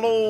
Hello.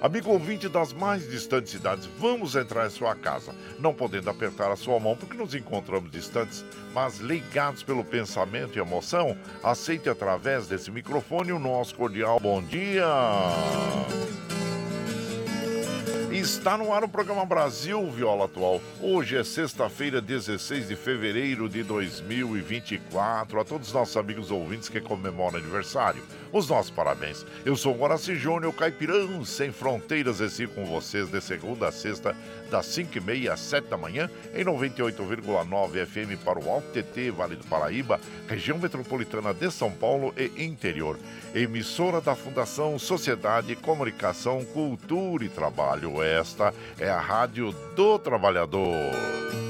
amigo ouvinte das mais distantes cidades, vamos entrar em sua casa, não podendo apertar a sua mão porque nos encontramos distantes, mas ligados pelo pensamento e emoção, aceite através desse microfone o nosso cordial bom dia. Está no ar o programa Brasil Viola Atual. Hoje é sexta-feira, 16 de fevereiro de 2024. A todos os nossos amigos ouvintes que comemoram aniversário, os nossos parabéns. Eu sou o Horácio Júnior, caipirão sem fronteiras, esse com vocês de segunda a sexta, das 5h30 às 7 da manhã, em 98,9 FM para o Alto TT, Vale do Paraíba, região metropolitana de São Paulo e interior. Emissora da Fundação Sociedade, Comunicação, Cultura e Trabalho. Esta é a Rádio do Trabalhador.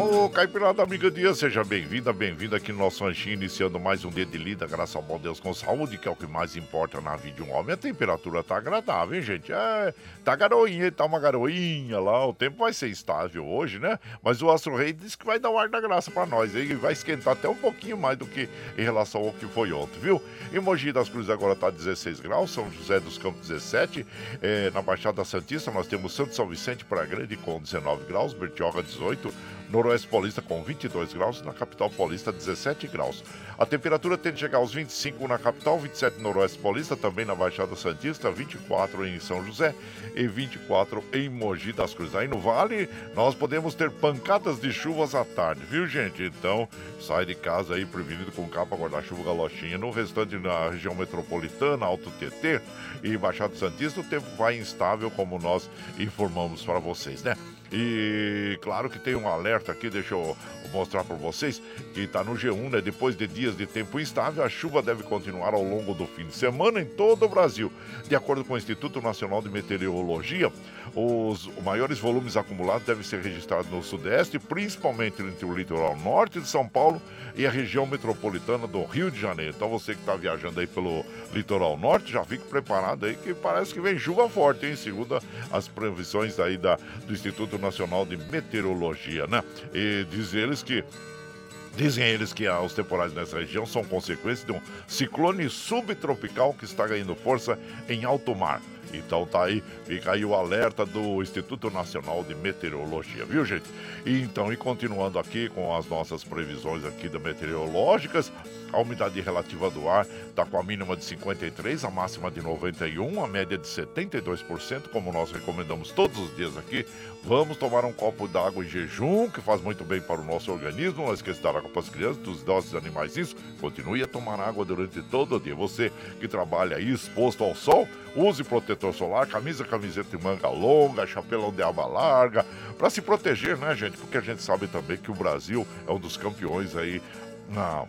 Ô, Caipirada Amiga Dia, seja bem-vinda, bem-vindo aqui no nosso ranchinho, iniciando mais um dia de lida, graças ao bom Deus com saúde, que é o que mais importa na vida de um homem. A temperatura tá agradável, hein, gente? É, tá garoinha, tá uma garoinha lá, o tempo vai ser estável hoje, né? Mas o Astro Rei disse que vai dar o ar da graça pra nós, e vai esquentar até um pouquinho mais do que em relação ao que foi ontem, viu? Em Mogi das Cruzes agora tá 16 graus, São José dos Campos 17, é, na Baixada Santista nós temos Santo São Vicente para Grande com 19 graus, Bertioga 18, Noroeste Paulista com 22 graus na capital paulista 17 graus. A temperatura tende a chegar aos 25 na capital, 27 no Noroeste Paulista, também na Baixada Santista, 24 em São José e 24 em Mogi das Cruzes. Aí no Vale, nós podemos ter pancadas de chuvas à tarde, viu, gente? Então, sai de casa aí prevenido com capa, guarda-chuva, galochinha. No restante, na região metropolitana, Alto TT e Baixada Santista, o tempo vai instável, como nós informamos para vocês, né? E claro que tem um alerta aqui, deixa eu mostrar para vocês, que está no G1, né? Depois de dias de tempo instável, a chuva deve continuar ao longo do fim de semana em todo o Brasil. De acordo com o Instituto Nacional de Meteorologia, os maiores volumes acumulados devem ser registrados no Sudeste, principalmente entre o litoral norte de São Paulo e a região metropolitana do Rio de Janeiro. Então você que está viajando aí pelo litoral norte, já fique preparado aí que parece que vem chuva forte, hein? Segundo as previsões aí da, do Instituto Nacional de Meteorologia, né? E diz eles que Dizem eles que os temporais nessa região são consequência de um ciclone subtropical que está ganhando força em alto mar. Então tá aí, fica aí o alerta do Instituto Nacional de Meteorologia, viu gente? Então, e continuando aqui com as nossas previsões aqui da meteorológicas, a umidade relativa do ar está com a mínima de 53, a máxima de 91, a média de 72%, como nós recomendamos todos os dias aqui. Vamos tomar um copo d'água em jejum, que faz muito bem para o nosso organismo. Não esqueça de dar água para as crianças, dos idosos e animais. Isso, continue a tomar água durante todo o dia. Você que trabalha aí exposto ao sol, use protetor solar, camisa, camiseta e manga longa, chapelão de aba larga, para se proteger, né, gente? Porque a gente sabe também que o Brasil é um dos campeões aí na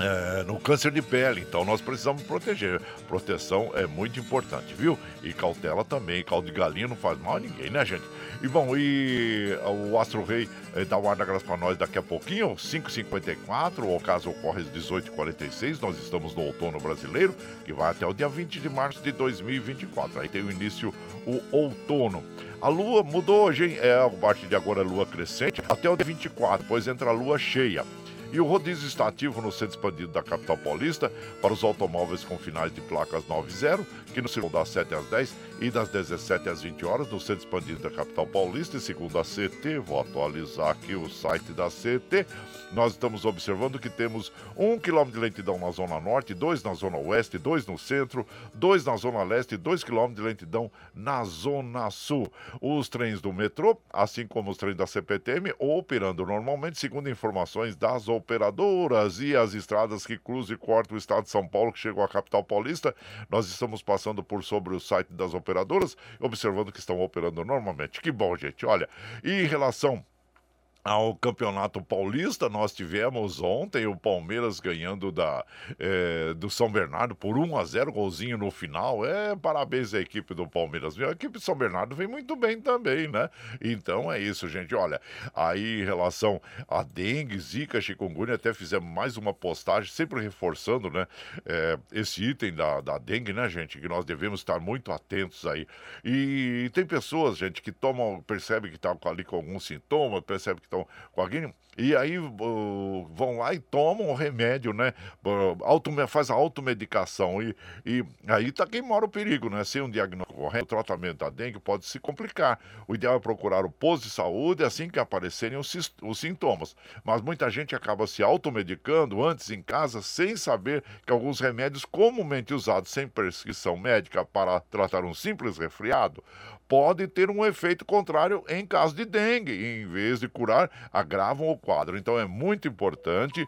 é, no câncer de pele, então nós precisamos proteger. Proteção é muito importante, viu? E cautela também, caldo de galinha não faz mal a ninguém, né, gente? E bom, e o Astro Rei eh, dá o ar da graça para nós daqui a pouquinho, 5h54, o caso ocorre às 18h46, nós estamos no outono brasileiro, que vai até o dia 20 de março de 2024. Aí tem o início o outono. A lua mudou hoje, hein? É, a partir de agora, lua crescente, até o dia 24, depois entra a lua cheia. E o rodízio está ativo no centro expandido da capital paulista para os automóveis com finais de placas 90, que no circulam das 7 às 10 e das 17 às 20 horas no centro expandido da capital paulista. E segundo a CT, vou atualizar aqui o site da CT, nós estamos observando que temos um quilômetro de lentidão na zona norte, dois na zona oeste, dois no centro, dois na zona leste e dois quilômetros de lentidão na zona sul. Os trens do metrô, assim como os trens da CPTM, operando normalmente, segundo informações das operadoras e as estradas que cruzam e cortam o estado de São Paulo, que chegou à capital paulista. Nós estamos passando por sobre o site das operadoras, observando que estão operando normalmente. Que bom, gente. Olha, e em relação ao Campeonato Paulista, nós tivemos ontem o Palmeiras ganhando da, é, do São Bernardo por 1 a 0 golzinho no final. É, parabéns à equipe do Palmeiras. A equipe de São Bernardo vem muito bem também, né? Então é isso, gente. Olha, aí em relação a dengue, zika, chikungunya, até fizemos mais uma postagem, sempre reforçando, né? É, esse item da, da dengue, né, gente? Que nós devemos estar muito atentos aí. E tem pessoas, gente, que tomam, percebe que tá ali com algum sintoma, percebe que estão com alguém, e aí vão lá e tomam o remédio, né? Faz a automedicação. E, e aí tá quem mora o perigo, né? Sem um diagnóstico correto, o tratamento da dengue pode se complicar. O ideal é procurar o posto de saúde assim que aparecerem os, os sintomas. Mas muita gente acaba se automedicando antes em casa sem saber que alguns remédios comumente usados sem prescrição médica para tratar um simples resfriado pode ter um efeito contrário em caso de dengue. Em vez de curar, agravam o quadro. Então é muito importante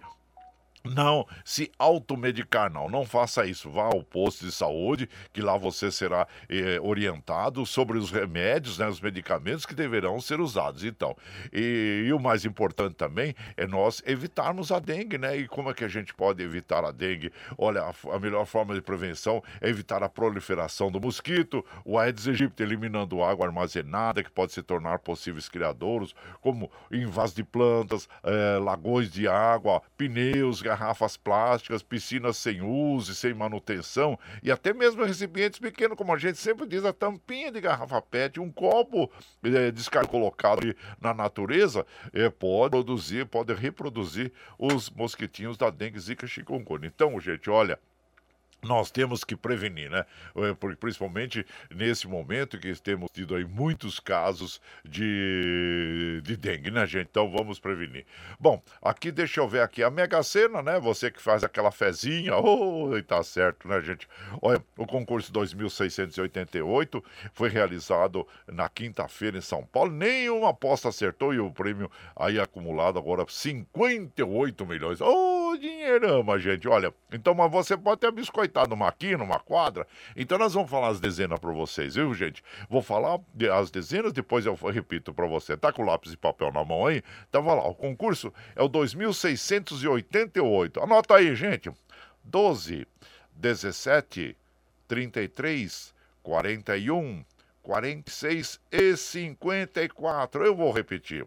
não se automedicar, não. Não faça isso. Vá ao posto de saúde, que lá você será eh, orientado sobre os remédios, né, os medicamentos que deverão ser usados. Então, e, e, o mais importante também é nós evitarmos a dengue, né? E como é que a gente pode evitar a dengue? Olha, a, a melhor forma de prevenção é evitar a proliferação do mosquito, o Aedes aegypti eliminando água armazenada, que pode se tornar possíveis criadouros, como em de plantas, eh, lagões de água, pneus, garrafas plásticas, piscinas sem uso e sem manutenção e até mesmo recipientes pequenos, como a gente sempre diz, a tampinha de garrafa PET, um copo é, descarga colocado na natureza, é, pode produzir, pode reproduzir os mosquitinhos da dengue, zika, chikungunya. Então, gente, olha, nós temos que prevenir, né? É, porque principalmente nesse momento que temos tido aí muitos casos de, de dengue, né, gente? Então vamos prevenir. Bom, aqui deixa eu ver aqui a Mega Sena, né? Você que faz aquela fezinha, oh, tá certo, né, gente? Olha, o concurso 2688 foi realizado na quinta-feira em São Paulo. Nenhuma aposta acertou e o prêmio aí acumulado agora 58 milhões. Oh, dinheirama, gente. Olha, então mas você pode ter biscoito tá numa aqui, numa quadra. Então nós vamos falar as dezenas para vocês, viu, gente? Vou falar as dezenas, depois eu repito para você. Tá com lápis e papel na mão aí? Então vai lá, o concurso é o 2688. Anota aí, gente. 12, 17, 33, 41, 46 e 54. Eu vou repetir.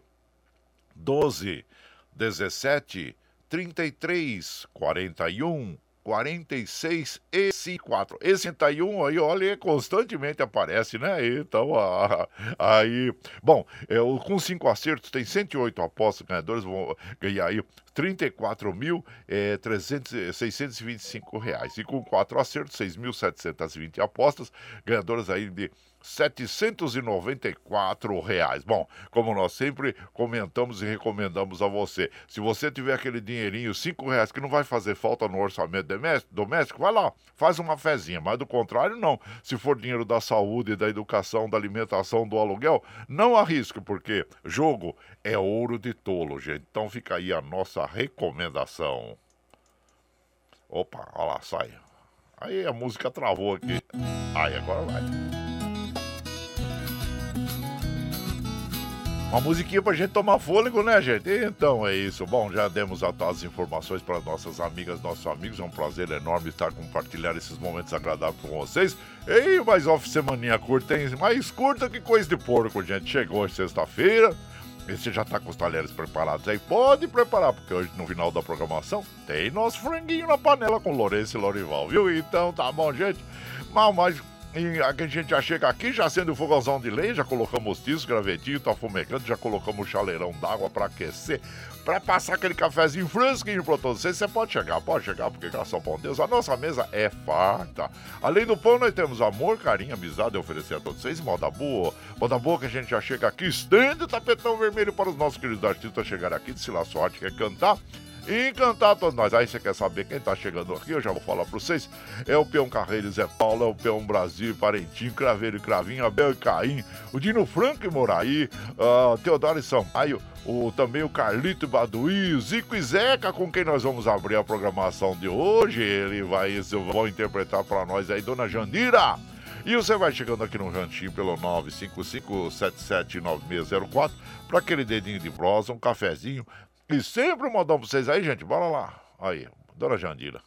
12, 17, 33, 41, 46 e 54. Esse 61 aí, olha, constantemente aparece, né? Então, aí. Bom, é, com cinco acertos, tem 108 apostas, ganhadores vão ganhar aí 34.625 reais. E com quatro acertos, 6.720 apostas, ganhadores aí de 794 reais. Bom, como nós sempre comentamos e recomendamos a você, se você tiver aquele dinheirinho, 5 reais, que não vai fazer falta no orçamento doméstico, vai lá, faz uma fezinha. Mas do contrário, não. Se for dinheiro da saúde, da educação, da alimentação, do aluguel, não arrisque, porque jogo é ouro de tolo, gente. Então fica aí a nossa recomendação. Opa, olha lá, sai. Aí a música travou aqui. Aí agora vai. Uma musiquinha pra gente tomar fôlego, né, gente? Então é isso. Bom, já demos as informações para nossas amigas, nossos amigos. É um prazer enorme estar compartilhando esses momentos agradáveis com vocês. E mais off semaninha curta, hein? Mais curta que coisa de porco, gente. Chegou sexta-feira. E você já tá com os talheres preparados aí? Pode preparar, porque hoje no final da programação tem nosso franguinho na panela com Lourenço e Lorival, viu? Então tá bom, gente. Mal mais e a gente já chega aqui, já acende o fogãozão de lei, já colocamos tiço, gravetinho, tá fumegando, já colocamos o chaleirão d'água para aquecer, para passar aquele cafezinho fresquinho para todos vocês. Você pode chegar, pode chegar, porque graças ao bom Deus, a nossa mesa é farta. Além do pão, nós temos amor, carinho, amizade a oferecer a todos vocês. Moda boa, moda boa que a gente já chega aqui, estende o tapetão vermelho para os nossos queridos artistas chegar aqui, se lá sorte quer cantar e encantar todos nós. Aí você quer saber quem tá chegando aqui? Eu já vou falar pra vocês. É o Peão Carreiro Zé Paulo, é o Peão Brasil, Parentinho, Craveiro e Cravinho, Abel e Caim, o Dino Franco e Moraí, uh, Teodoro e Sampaio, o, também o Carlito Baduí, o Zico e Zeca, com quem nós vamos abrir a programação de hoje. Ele vai, vão interpretar para nós aí, Dona Jandira. E você vai chegando aqui no ranchinho pelo 955779604 para aquele dedinho de prosa, um cafezinho, e sempre um modão pra vocês aí, gente. Bora lá. Aí, Dona Jandira.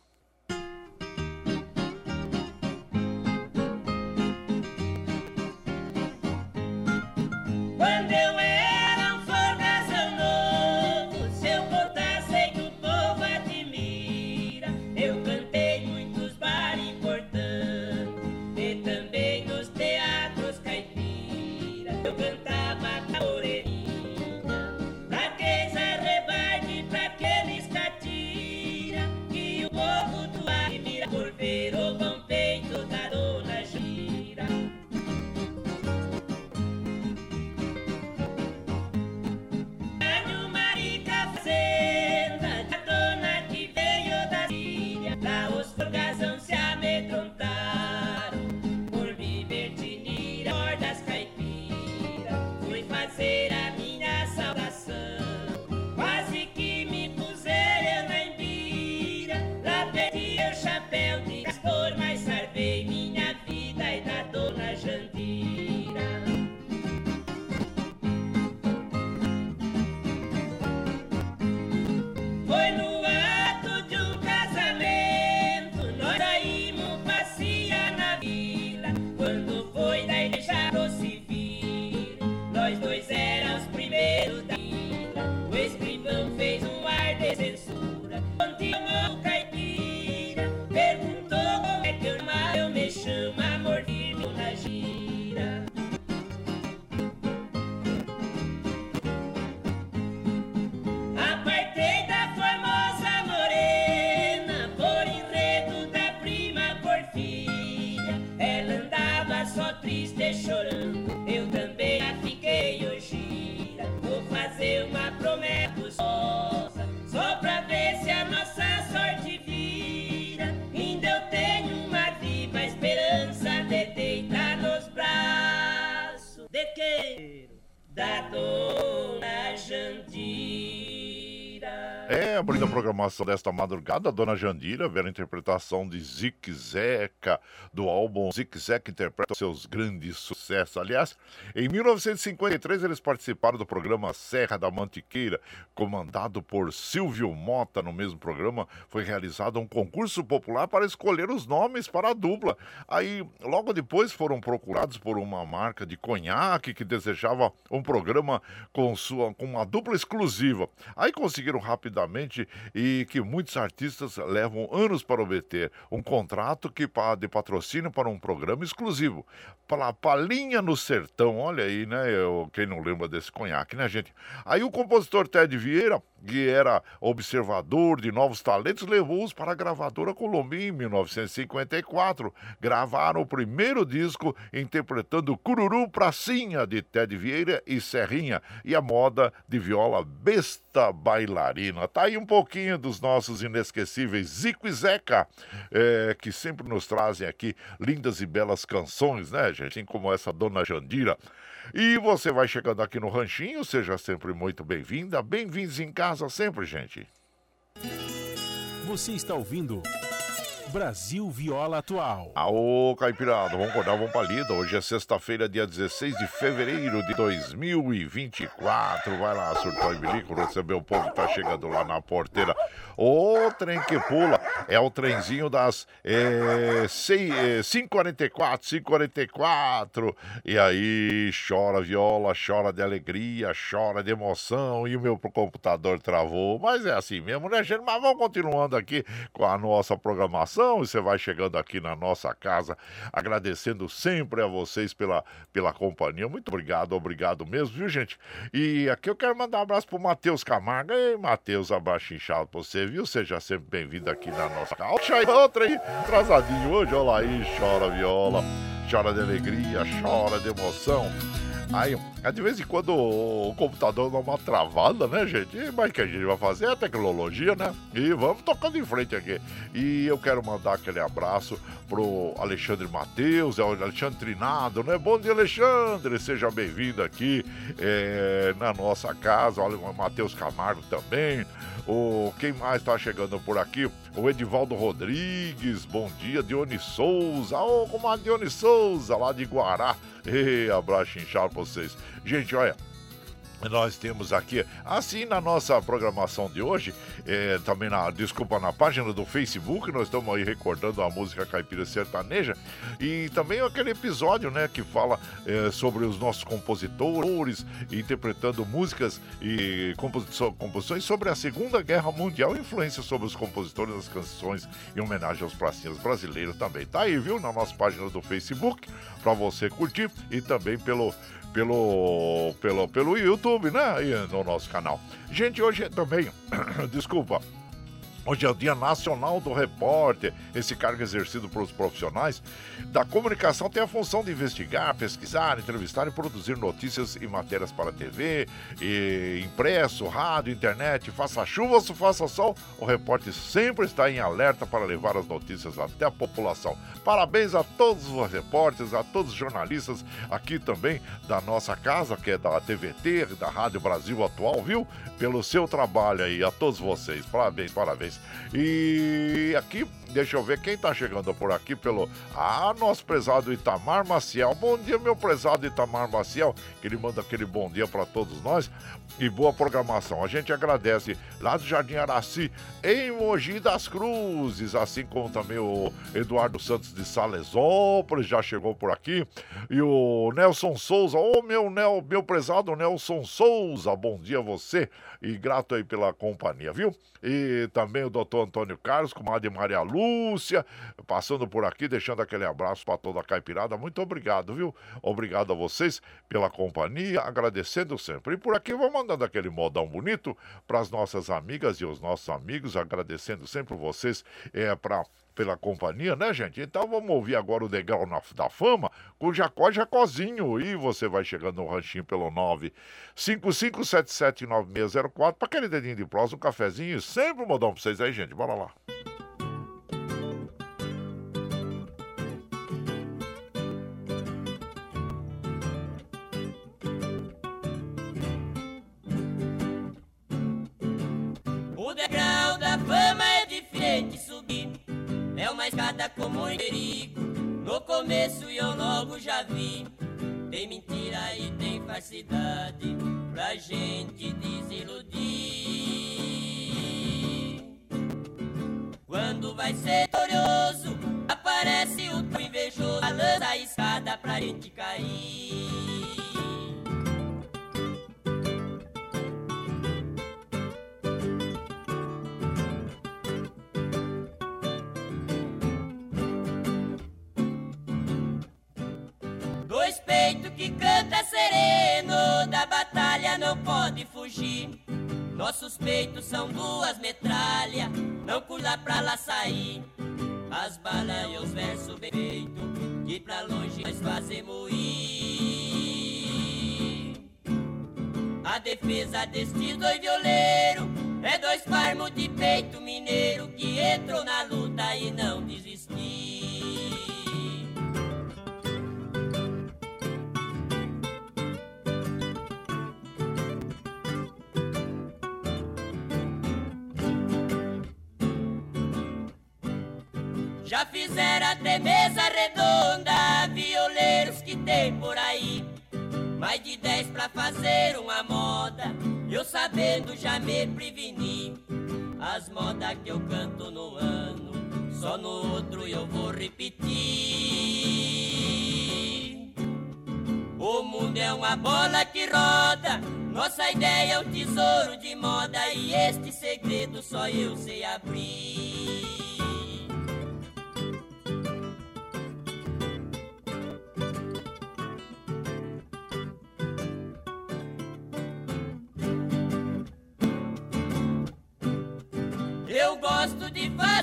Quem? Da abrindo a programação desta madrugada, a dona Jandira, vendo a interpretação de Zic Zeca, do álbum Zic Zeca interpreta seus grandes sucessos. Aliás, em 1953 eles participaram do programa Serra da Mantiqueira, comandado por Silvio Mota. No mesmo programa foi realizado um concurso popular para escolher os nomes para a dupla. Aí, logo depois, foram procurados por uma marca de conhaque que desejava um programa com, sua, com uma dupla exclusiva. Aí conseguiram rapidamente e que muitos artistas levam anos para obter um contrato que de patrocínio para um programa exclusivo. Para Palinha no Sertão, olha aí, né? Eu, quem não lembra desse conhaque, né, gente? Aí o compositor Ted Vieira que era observador de novos talentos, levou-os para a gravadora Columbia em 1954. Gravaram o primeiro disco interpretando Cururu Pracinha de Ted Vieira e Serrinha e a moda de viola Besta Bailarina. Tá aí um pouquinho dos nossos inesquecíveis Zico e Zeca, é, que sempre nos trazem aqui lindas e belas canções, né, gente? Assim como essa Dona Jandira. E você vai chegando aqui no Ranchinho, seja sempre muito bem-vinda. Bem-vindos em casa sempre, gente. Você está ouvindo. Brasil Viola Atual. Aô, Caipirada, vamos acordar, vamos pra lida. Hoje é sexta-feira, dia 16 de fevereiro de 2024. Vai lá, surtou e bilico, receber o povo que tá chegando lá na porteira. O trem que pula é o trenzinho das é, 5h44, 5h44. E aí chora viola, chora de alegria, chora de emoção. E o meu computador travou. Mas é assim mesmo, né, gente? Mas vamos continuando aqui com a nossa programação e você vai chegando aqui na nossa casa, agradecendo sempre a vocês pela, pela companhia. Muito obrigado, obrigado mesmo, viu, gente? E aqui eu quero mandar um abraço pro Matheus Camargo. Ei, Matheus, abraço inchado pra você, viu? Seja sempre bem-vindo aqui na nossa casa. Outra aí, atrasadinho hoje, olha aí, chora viola, chora de alegria, chora de emoção. Aí, de vez em quando o computador dá uma travada, né, gente? Mas que a gente vai fazer é a tecnologia, né? E vamos tocando em frente aqui. E eu quero mandar aquele abraço pro Alexandre Matheus, é o Alexandre Trinado, né? Bom dia, Alexandre! Seja bem-vindo aqui é, na nossa casa. Olha, o Matheus Camargo também. O, quem mais está chegando por aqui? O Edivaldo Rodrigues, bom dia, Dione Souza. Ô, oh, comadre Dione Souza, lá de Guará. Ei, abraço inchado pra vocês. Gente, olha, nós temos aqui, assim na nossa programação de hoje, é, também na, desculpa, na página do Facebook, nós estamos aí recordando a música caipira sertaneja e também aquele episódio, né, que fala é, sobre os nossos compositores interpretando músicas e composições sobre a Segunda Guerra Mundial, influência sobre os compositores das canções em homenagem aos pracinhas brasileiros também. Tá aí, viu, na nossa página do Facebook, para você curtir e também pelo pelo, pelo, pelo YouTube, né? E no nosso canal. Gente, hoje também, desculpa, Hoje é o Dia Nacional do Repórter. Esse cargo exercido pelos profissionais da comunicação tem a função de investigar, pesquisar, entrevistar e produzir notícias e matérias para TV, e impresso, rádio, internet. Faça chuva ou faça sol, o repórter sempre está em alerta para levar as notícias até a população. Parabéns a todos os repórteres, a todos os jornalistas aqui também da nossa casa, que é da TVT, da Rádio Brasil Atual, viu? Pelo seu trabalho aí, a todos vocês. Parabéns, parabéns. E aqui, deixa eu ver quem tá chegando por aqui pelo. Ah, nosso prezado Itamar Maciel. Bom dia, meu prezado Itamar Maciel, que ele manda aquele bom dia para todos nós e boa programação. A gente agradece lá do Jardim Araci, em Mogi das Cruzes, assim como também o Eduardo Santos de Salesópolis já chegou por aqui e o Nelson Souza, ô oh, meu, meu prezado Nelson Souza, bom dia a você e grato aí pela companhia, viu? E também o doutor Antônio Carlos, com a de Maria Lúcia, passando por aqui, deixando aquele abraço para toda a caipirada. Muito obrigado, viu? Obrigado a vocês pela companhia, agradecendo sempre. E por aqui vou mandando aquele modão bonito para as nossas amigas e os nossos amigos, agradecendo sempre vocês é, para pela companhia, né, gente? Então vamos ouvir agora o Degrau na, da Fama com Jacó Jacozinho. E você vai chegando no ranchinho pelo 955779604 para aquele dedinho de prosa, um cafezinho. Sempre um modão pra vocês aí, gente. Bora lá. Escada com muito perigo. No começo eu logo já vi. Tem mentira e tem falsidade pra gente desiludir. Quando vai ser glorioso, aparece o tão invejoso. Balança a escada pra gente cair. Que canta sereno, da batalha não pode fugir. Nossos peitos são duas metralhas, não pula pra lá sair. As balas e os versos bem feitos, que pra longe nós fazemos ir. A defesa deste dois violeiros é dois farmos de peito mineiro que entrou na luta e não desistiu. Já fizeram até mesa redonda, violeiros que tem por aí. Mais de dez pra fazer uma moda, eu sabendo já me preveni. As modas que eu canto no ano, só no outro eu vou repetir. O mundo é uma bola que roda, nossa ideia é um tesouro de moda e este segredo só eu sei abrir.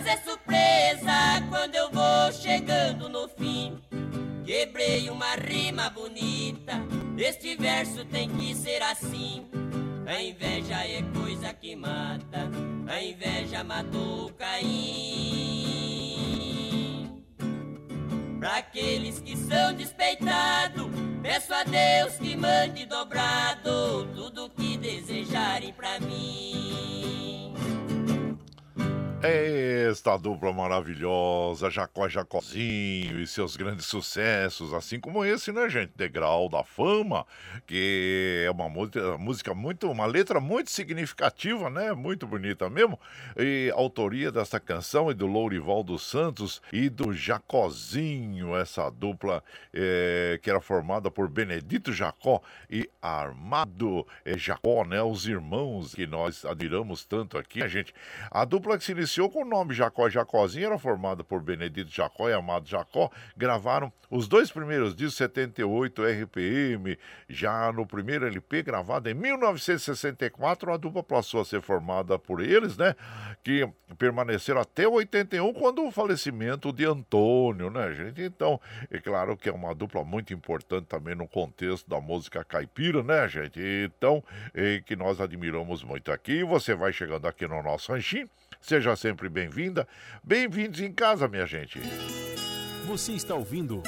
Fazer surpresa quando eu vou chegando no fim. Quebrei uma rima bonita, este verso tem que ser assim. A inveja é coisa que mata, a inveja matou Caim. Pra aqueles que são despeitados, peço a Deus que mande dobrado tudo que desejarem pra mim. Esta dupla maravilhosa, Jacó Jacozinho e seus grandes sucessos, assim como esse, né, gente? Degrau da Fama, que é uma música muito, uma letra muito significativa, né? Muito bonita mesmo. E autoria dessa canção é do Lourival dos Santos e do Jacozinho, essa dupla é, que era formada por Benedito Jacó e Armado é, Jacó, né? Os irmãos que nós admiramos tanto aqui, a gente. A dupla que se iniciou com o nome Jacó Jacózinho, era formada por Benedito Jacó e Amado Jacó, gravaram os dois primeiros discos, 78 RPM, já no primeiro LP gravado em 1964, a dupla passou a ser formada por eles, né, que permaneceram até 81, quando o falecimento de Antônio, né, gente? Então, é claro que é uma dupla muito importante também no contexto da música caipira, né, gente? Então, é, que nós admiramos muito aqui. Você vai chegando aqui no nosso ranchinho, Seja sempre bem-vinda. Bem-vindos em casa, minha gente. Você está ouvindo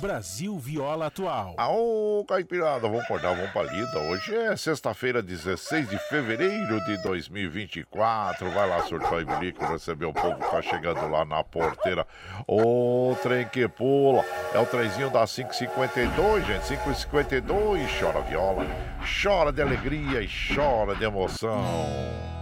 Brasil Viola Atual. Aô, Caipirada, vamos acordar, vamos pra lida. Hoje é sexta-feira, 16 de fevereiro de 2024. Vai lá, surtar e bilico, receber o povo que tá chegando lá na porteira. O trem que pula. É o trenzinho da 552, gente. 552. Chora viola, chora de alegria e chora de emoção.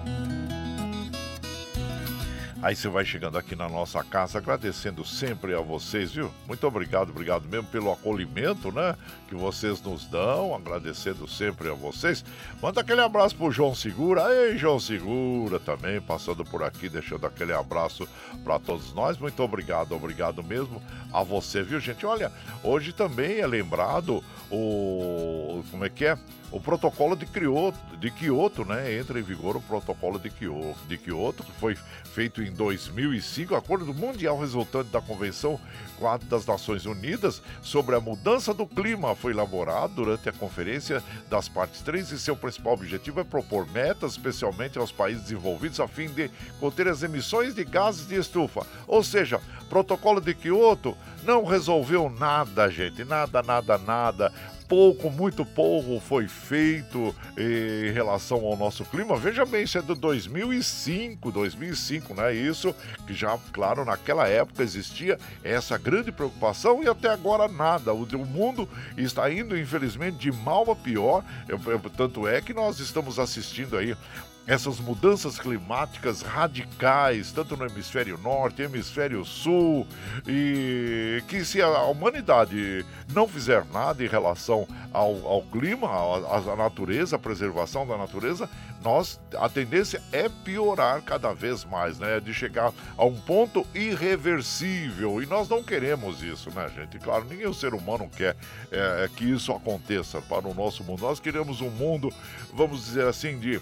Aí você vai chegando aqui na nossa casa, agradecendo sempre a vocês, viu? Muito obrigado, obrigado mesmo pelo acolhimento, né? Que vocês nos dão, agradecendo sempre a vocês. Manda aquele abraço pro João Segura. Ei, João Segura também, passando por aqui, deixando aquele abraço para todos nós. Muito obrigado, obrigado mesmo a você, viu, gente? Olha, hoje também é lembrado o como é que é? O protocolo de Kyoto, de Kyoto, né? Entra em vigor o protocolo de Kyoto, de Kyoto, que foi feito em 2005, acordo mundial resultante da Convenção Quadro das Nações Unidas sobre a mudança do clima foi elaborado durante a conferência das partes três e seu principal objetivo é propor metas, especialmente aos países desenvolvidos, a fim de conter as emissões de gases de estufa. Ou seja, protocolo de Kyoto não resolveu nada, gente, nada, nada, nada pouco, muito pouco foi feito eh, em relação ao nosso clima. Veja bem, isso é de 2005, 2005, né? Isso que já, claro, naquela época existia essa grande preocupação e até agora nada. O, o mundo está indo, infelizmente, de mal a pior. tanto é que nós estamos assistindo aí essas mudanças climáticas radicais, tanto no hemisfério norte, hemisfério sul, e que se a humanidade não fizer nada em relação ao, ao clima, à, natureza, à preservação da natureza, nós a tendência é piorar cada vez mais, né? De chegar a um ponto irreversível. E nós não queremos isso, né, gente? Claro, nenhum ser humano quer é, que isso aconteça para o nosso mundo. Nós queremos um mundo, vamos dizer assim, de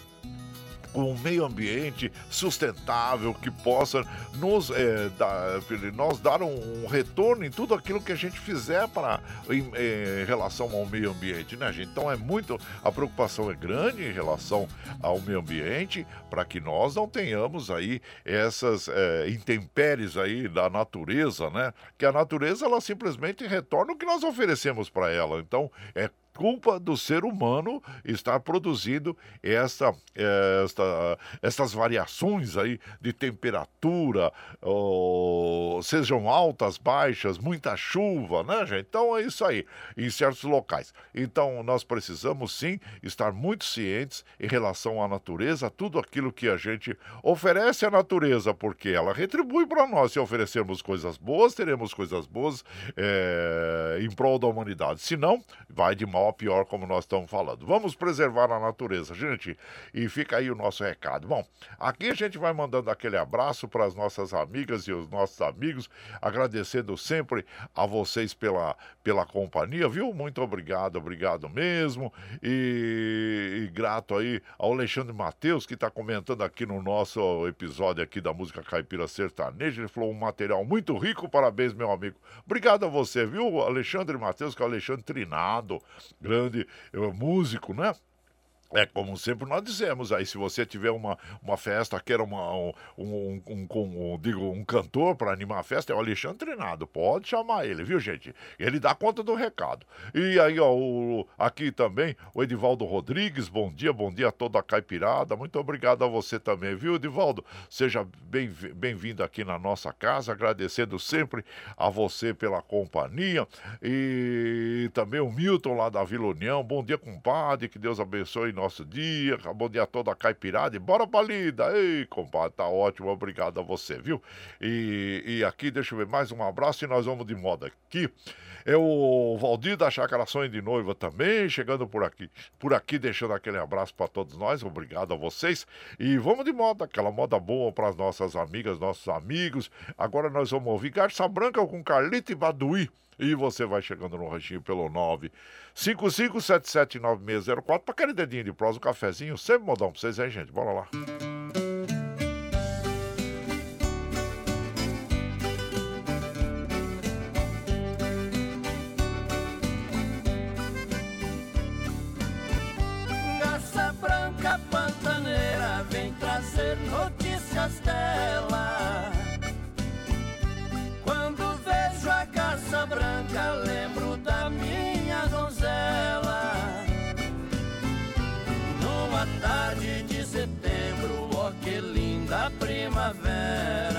com um meio ambiente sustentável que possa nos, é, dar, nós dar um, um, retorno em tudo aquilo que a gente fizer para em, em, relação ao meio ambiente, né, gente? Então é muito a preocupação é grande em relação ao meio ambiente para que nós não tenhamos aí essas é, intempéries aí da natureza, né? Que a natureza ela simplesmente retorna o que nós oferecemos para ela. Então é culpa do ser humano estar produzindo esta, esta, estas variações aí de temperatura, sejam altas, baixas, muita chuva, né, gente? Então é isso aí, em certos locais. Então nós precisamos sim estar muito cientes em relação à natureza, tudo aquilo que a gente oferece à natureza, porque ela retribui para nós. Se oferecermos coisas boas, teremos coisas boas é, em prol da humanidade. Se não, vai de mal pior, como nós estamos falando. Vamos preservar a natureza, gente. E fica aí o nosso recado. Bom, aqui a gente vai mandando aquele abraço para as nossas amigas e os nossos amigos, agradecendo sempre a vocês pela, pela companhia, viu? Muito obrigado, obrigado mesmo. E, e grato aí ao Alexandre Matheus, que está comentando aqui no nosso episódio aqui da música caipira sertaneja. Ele falou um material muito rico, parabéns, meu amigo. Obrigado a você, viu, Alexandre Matheus, que é o Alexandre Trinado grande músico, né? É como sempre nós dizemos, aí se você tiver uma, uma festa, quer uma, um, um, um, um digo, um cantor para animar a festa, é o Alexandre Treinado, pode chamar ele, viu gente? Ele dá conta do recado. E aí, ó, o, aqui também, o Edivaldo Rodrigues, bom dia, bom dia a toda a caipirada, muito obrigado a você também, viu Edivaldo? Seja bem-vindo bem aqui na nossa casa, agradecendo sempre a você pela companhia e também o Milton lá da Vila União, bom dia compadre, que Deus abençoe nosso dia. Bom dia a a caipirada e bora pra lida. Ei, compadre, tá ótimo. Obrigado a você, viu? E, e aqui, deixa eu ver, mais um abraço e nós vamos de moda aqui. É o Valdir da Chácara Sonho de Noiva também, chegando por aqui, por aqui, deixando aquele abraço para todos nós. Obrigado a vocês. E vamos de moda, aquela moda boa para as nossas amigas, nossos amigos. Agora nós vamos ouvir Garça Branca com Carlito e Baduí. E você vai chegando no ranchinho pelo 955779604 para aquele dedinho de prosa, um cafezinho. Sempre modão para vocês aí, gente. Bora lá. dela. Quando vejo a caça branca, lembro da minha donzela. Numa tarde de setembro, oh, que linda primavera.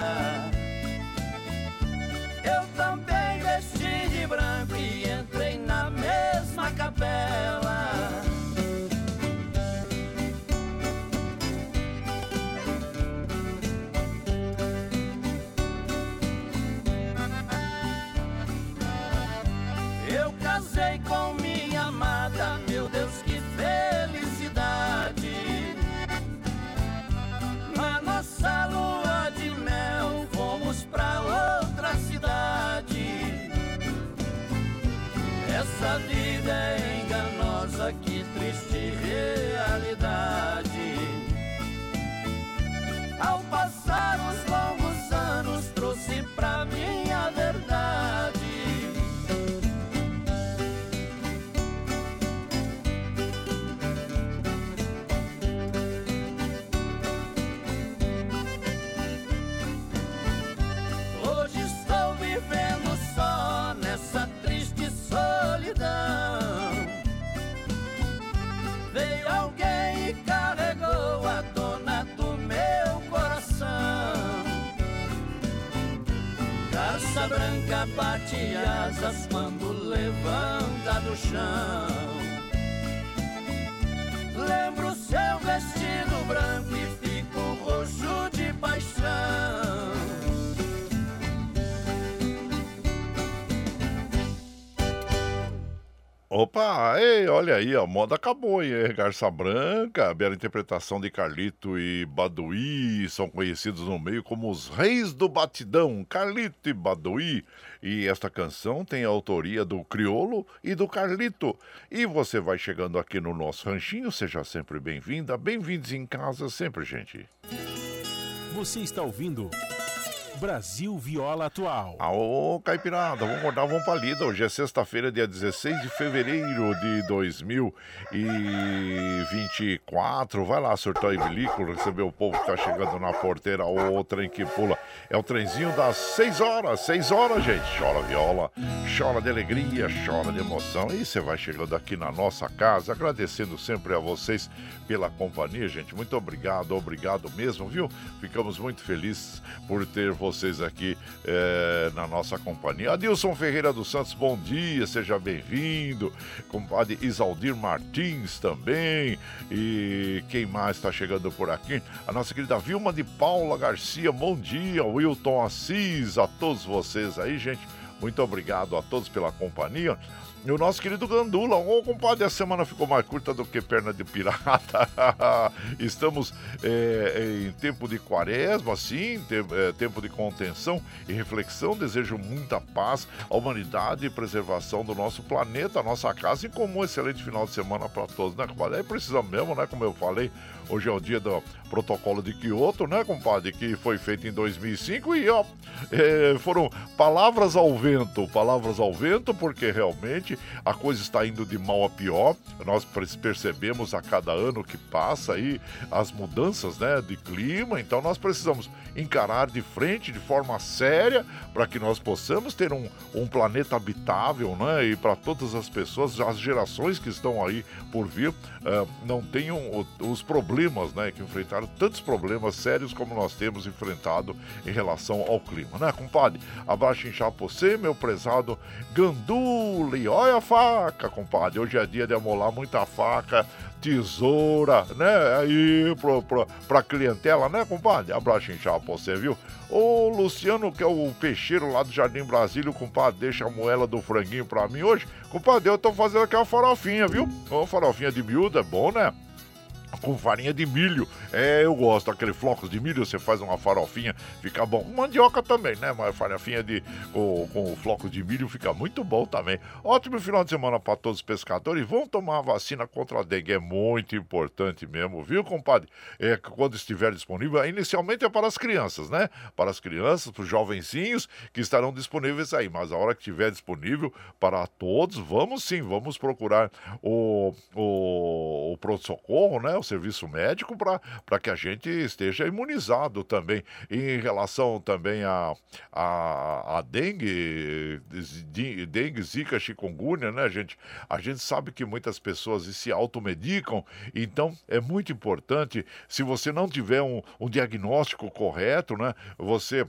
Opa, ei, olha aí, a moda acabou, hein? Garça Branca, bela interpretação de Carlito e Baduí, são conhecidos no meio como os reis do batidão, Carlito e Baduí. E esta canção tem a autoria do Criolo e do Carlito. E você vai chegando aqui no nosso ranchinho, seja sempre bem-vinda, bem-vindos em casa sempre, gente. Você está ouvindo Brasil Viola Atual. Aô, Caipirada, vamos acordar, vamos pra lida. Hoje é sexta-feira, dia 16 de fevereiro de 2024. Vai lá, surtou e bilico, receber o povo que tá chegando na porteira. Ô, trem que pula. É o trenzinho das 6 horas, 6 horas, gente. Chora viola, chora de alegria, chora de emoção. E você vai chegando aqui na nossa casa, agradecendo sempre a vocês pela companhia, gente. Muito obrigado, obrigado mesmo, viu? Ficamos muito felizes por ter vocês aqui eh, na nossa companhia. Adilson Ferreira dos Santos, bom dia, seja bem-vindo. Compadre Isaldir Martins também. E quem mais está chegando por aqui? A nossa querida Vilma de Paula Garcia, bom dia. Wilton Assis, a todos vocês aí, gente. Muito obrigado a todos pela companhia. E o nosso querido Gandula, ô compadre, a semana ficou mais curta do que perna de pirata. Estamos é, em tempo de quaresma, sim, é, tempo de contenção e reflexão. Desejo muita paz à humanidade e preservação do nosso planeta, nossa casa, e como um excelente final de semana para todos, né, compadre? Aí precisamos mesmo, né, como eu falei, hoje é o dia do protocolo de Kyoto, né, compadre, que foi feito em 2005 e, ó, é, foram palavras ao vento, palavras ao vento, porque realmente a coisa está indo de mal a pior. Nós percebemos a cada ano que passa aí as mudanças né, de clima, então nós precisamos encarar de frente, de forma séria, para que nós possamos ter um, um planeta habitável né, e para todas as pessoas, as gerações que estão aí por vir, uh, não tenham os problemas né, que enfrentaram, tantos problemas sérios como nós temos enfrentado em relação ao clima, né, compadre? Abraço inchado pra você, meu prezado Gandula, e olha a faca, compadre. Hoje é dia de amolar muita faca, tesoura, né? Aí pro, pro, pra clientela, né, compadre? Abraço inchado pra você, viu? Ô, Luciano, que é o peixeiro lá do Jardim Brasília, compadre, deixa a moela do franguinho pra mim hoje. Compadre, eu tô fazendo aquela farofinha, viu? Uma farofinha de miúdo, é bom, né? Com farinha de milho. É, eu gosto daquele flocos de milho, você faz uma farofinha, fica bom. Mandioca também, né? Mas farofinha de, com, com flocos de milho fica muito bom também. Ótimo final de semana para todos os pescadores. Vão tomar a vacina contra a dengue, é muito importante mesmo, viu, compadre? É, quando estiver disponível, inicialmente é para as crianças, né? Para as crianças, para os jovencinhos que estarão disponíveis aí. Mas a hora que estiver disponível para todos, vamos sim, vamos procurar o, o, o pronto-socorro, né? O serviço médico para que a gente esteja imunizado também. Em relação também a, a, a dengue, dengue, zika, chikungunya, né, gente? A gente sabe que muitas pessoas se automedicam, então é muito importante, se você não tiver um, um diagnóstico correto, né, você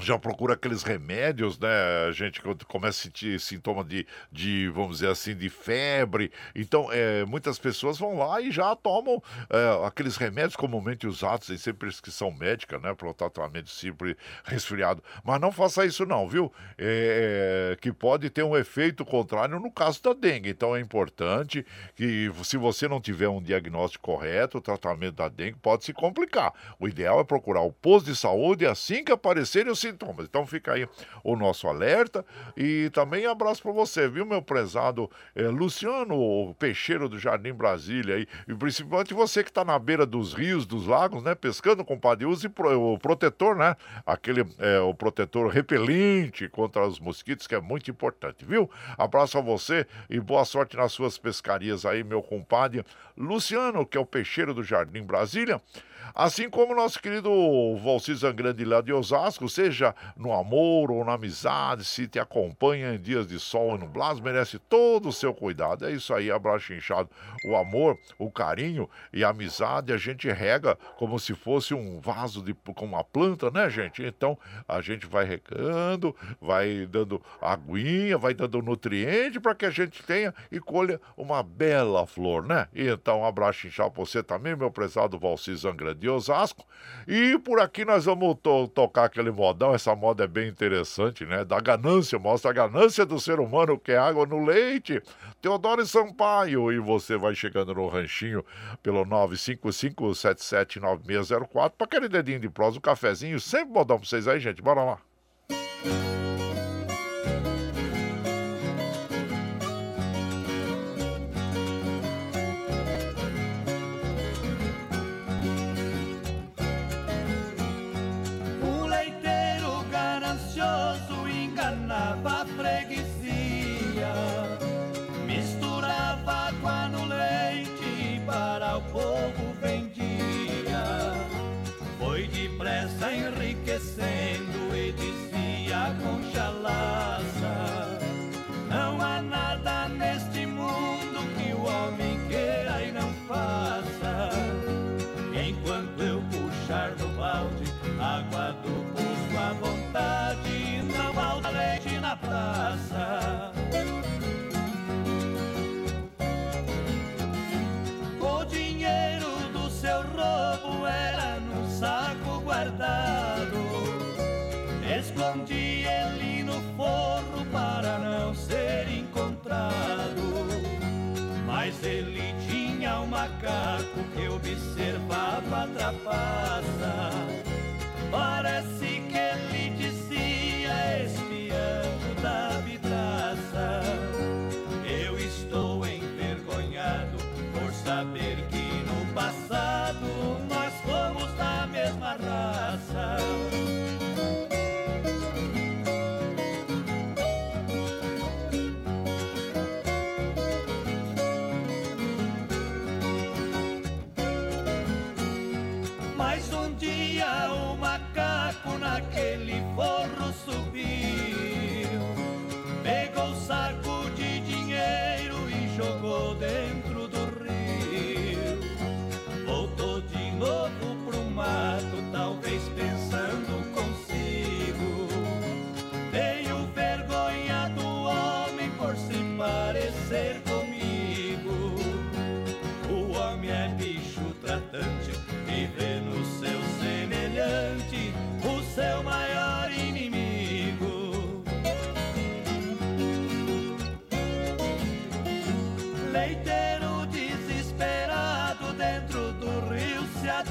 já procura aqueles remédios, né? A gente quando começa a sentir sintoma de, de, vamos dizer assim, de febre. Então, é, muitas pessoas vão lá e já tomam é, aqueles remédios comumente usados em sempre prescrição médica, né? Para o tratamento sempre resfriado. Mas não faça isso não, viu? É, que pode ter um efeito contrário no caso da dengue. Então, é importante que se você não tiver um diagnóstico correto, o tratamento da dengue pode se complicar. O ideal é procurar o posto de saúde assim que aparecerem os sintomas. Então fica aí o nosso alerta e também abraço para você, viu, meu prezado é, Luciano Peixeiro do Jardim Brasília aí, e principalmente você que está na beira dos rios, dos lagos, né, pescando, compadre, use o protetor, né, aquele, é, o protetor repelente contra os mosquitos, que é muito importante, viu? Abraço a você e boa sorte nas suas pescarias aí, meu compadre Luciano, que é o peixeiro do Jardim Brasília. Assim como nosso querido Valci Zangrande lá de Osasco, seja no amor ou na amizade, se te acompanha em dias de sol e nublados, merece todo o seu cuidado. É isso aí, abraço inchado. O amor, o carinho e a amizade a gente rega como se fosse um vaso de, com uma planta, né, gente? Então a gente vai regando, vai dando aguinha, vai dando nutriente para que a gente tenha e colha uma bela flor, né? Então, abraço inchado para você também, meu prezado Valci Zangrande de Osasco. E por aqui nós vamos to tocar aquele modão. Essa moda é bem interessante, né? Da ganância, mostra a ganância do ser humano, que é água no leite. Teodoro Sampaio. E você vai chegando no ranchinho pelo 955779604 para aquele dedinho de prosa, um cafezinho. Sempre modão para vocês aí, gente. Bora lá. enriquecendo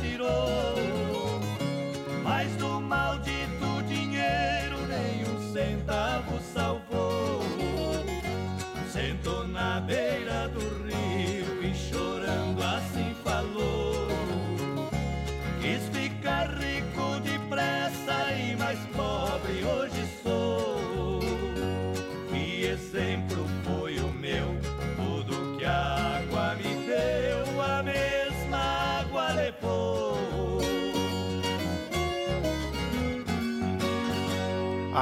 se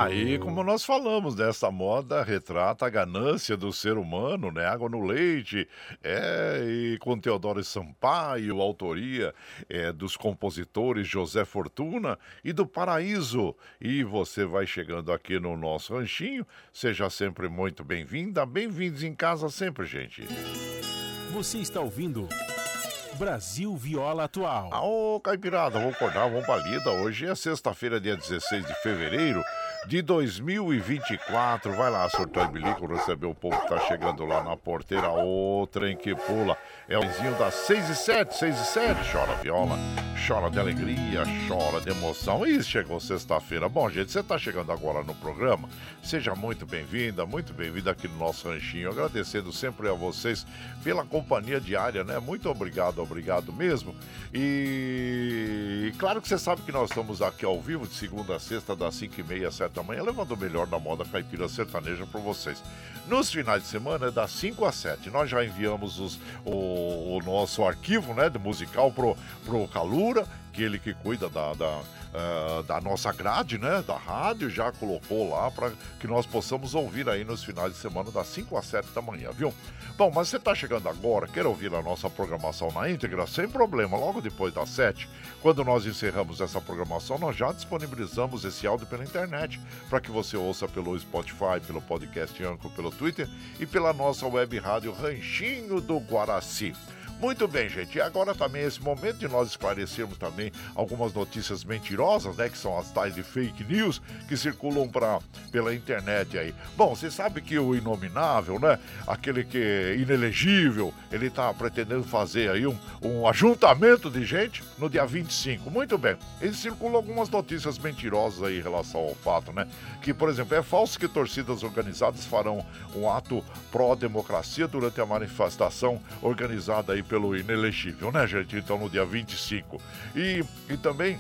Aí, como nós falamos, dessa moda retrata a ganância do ser humano, né? Água no leite, é, e com Teodoro Sampaio, autoria é, dos compositores José Fortuna e do Paraíso. E você vai chegando aqui no nosso ranchinho, seja sempre muito bem-vinda, bem-vindos em casa sempre, gente. Você está ouvindo Brasil Viola Atual. Ô, Caipirada, vamos acordar, vamos pra lida. Hoje é sexta-feira, dia 16 de fevereiro de 2024. Vai lá, surtou bilico, receber o povo que tá chegando lá na porteira. Outra em que pula. É o vizinho das 6 e 7, 6 e 7. Chora viola, chora de alegria, chora de emoção. E chegou sexta-feira. Bom, gente, você tá chegando agora no programa. Seja muito bem-vinda, muito bem-vinda aqui no nosso ranchinho. Agradecendo sempre a vocês pela companhia diária, né? Muito obrigado, obrigado mesmo. E, claro que você sabe que nós estamos aqui ao vivo de segunda a sexta, das 5 e meia, 7 da manhã, levando o melhor da moda caipira sertaneja para vocês. Nos finais de semana é das 5 às 7. Nós já enviamos os, o, o, nosso arquivo né, de musical pro, pro Calura, que ele que cuida da, da uh, da nossa grade, né? Da rádio, já colocou lá para que nós possamos ouvir aí nos finais de semana das 5 às 7 da manhã, viu? Bom, mas você está chegando agora, quer ouvir a nossa programação na íntegra? Sem problema, logo depois das 7, quando nós encerramos essa programação, nós já disponibilizamos esse áudio pela internet para que você ouça pelo Spotify, pelo podcast Anco, pelo Twitter e pela nossa web rádio Ranchinho do Guaraci. Muito bem, gente. E agora também é esse momento de nós esclarecermos também algumas notícias mentirosas, né? Que são as tais de fake news que circulam pra, pela internet aí. Bom, você sabe que o inominável, né? Aquele que é inelegível, ele tá pretendendo fazer aí um, um ajuntamento de gente no dia 25. Muito bem. Ele circula algumas notícias mentirosas aí em relação ao fato, né? Que, por exemplo, é falso que torcidas organizadas farão um ato pró-democracia durante a manifestação organizada aí pelo inelegível, né, gente? Então, no dia 25. E, e também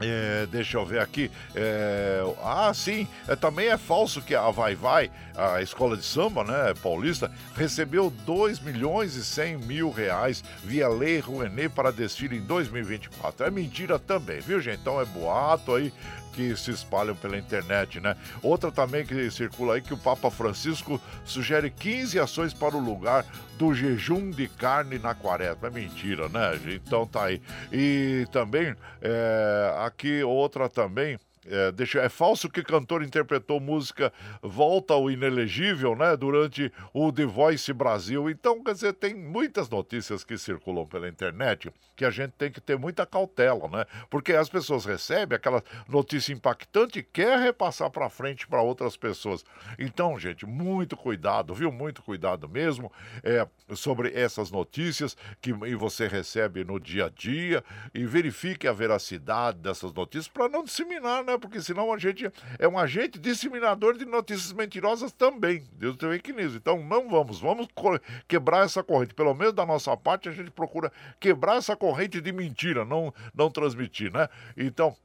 é, deixa eu ver aqui. É, ah, sim. É, também é falso que a Vai Vai, a escola de samba, né, paulista, recebeu 2 milhões e 100 mil reais via Lei Rouenet para desfile em 2024. É mentira também, viu, gente? Então é boato aí que se espalham pela internet, né? Outra também que circula aí que o Papa Francisco sugere 15 ações para o lugar do jejum de carne na quaresma. É mentira, né? Então tá aí. E também, é, aqui outra também é, deixa, é falso que cantor interpretou música Volta ao Inelegível, né? Durante o The Voice Brasil. Então, quer dizer, tem muitas notícias que circulam pela internet que a gente tem que ter muita cautela, né? Porque as pessoas recebem aquela notícia impactante e quer repassar para frente para outras pessoas. Então, gente, muito cuidado, viu? Muito cuidado mesmo é, sobre essas notícias que você recebe no dia a dia e verifique a veracidade dessas notícias para não disseminar, né? Porque senão a gente é um agente disseminador de notícias mentirosas também. Deus tem que nisso. Então não vamos, vamos quebrar essa corrente. Pelo menos da nossa parte, a gente procura quebrar essa corrente de mentira, não, não transmitir, né? Então,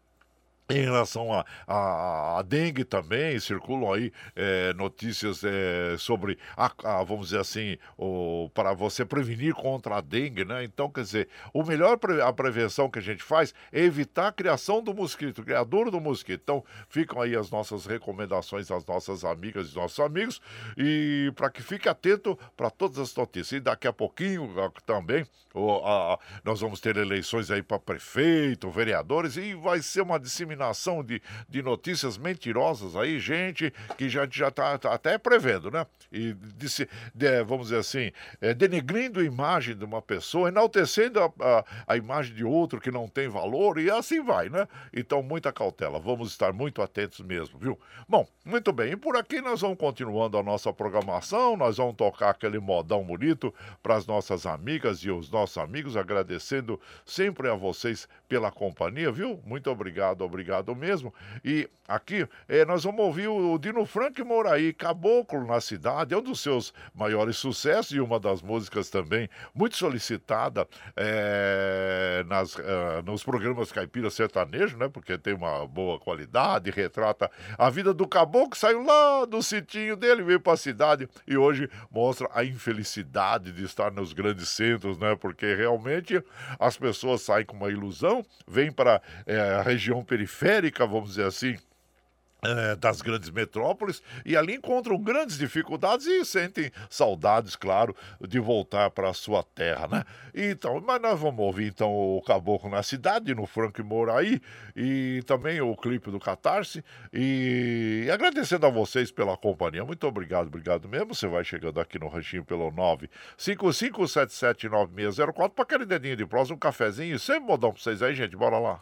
em relação a, a, a, dengue também, circulam aí é, notícias é, sobre, a, a, vamos dizer assim, o, para você prevenir contra a dengue, né? Então, quer dizer, o melhor pre, a prevenção que a gente faz é evitar a criação do mosquito, criador do mosquito. Então, ficam aí as nossas recomendações às nossas amigas e nossos amigos e para que fique atento para todas as notícias. E daqui a pouquinho também o, nós vamos ter eleições aí para prefeito, vereadores e vai ser uma disseminação disseminação de, de notícias mentirosas aí, gente que já está tá até prevendo, né? E disse, de, vamos dizer assim, é, denegrindo a imagem de uma pessoa, enaltecendo a, a, a imagem de outro que não tem valor e assim vai, né? Então, muita cautela, vamos estar muito atentos mesmo, viu? Bom, muito bem, e por aqui nós vamos continuando a nossa programação, nós vamos tocar aquele modão bonito para as nossas amigas e os nossos amigos, agradecendo sempre a vocês pela companhia, viu? Muito obrigado, obrigado obrigado mesmo. E aqui é, nós vamos ouvir o Dino Frank Moraí, Caboclo na Cidade, é um dos seus maiores sucessos e uma das músicas também muito solicitada é, nas, uh, nos programas Caipira Sertanejo, né? Porque tem uma boa qualidade, retrata a vida do caboclo, saiu lá do sitinho dele, veio para a cidade e hoje mostra a infelicidade de estar nos grandes centros, né? Porque realmente as pessoas saem com uma ilusão, vêm para a região periférica periférica, vamos dizer assim, é, das grandes metrópoles e ali encontram grandes dificuldades e sentem saudades, claro, de voltar para a sua terra, né? Então, mas nós vamos ouvir então o Caboclo na Cidade, no Frank Moraí e também o clipe do Catarse e agradecendo a vocês pela companhia. Muito obrigado, obrigado mesmo. Você vai chegando aqui no ranchinho pelo 955779604 para aquele dedinho de próximo, um cafezinho, sem modão para vocês aí, gente. Bora lá.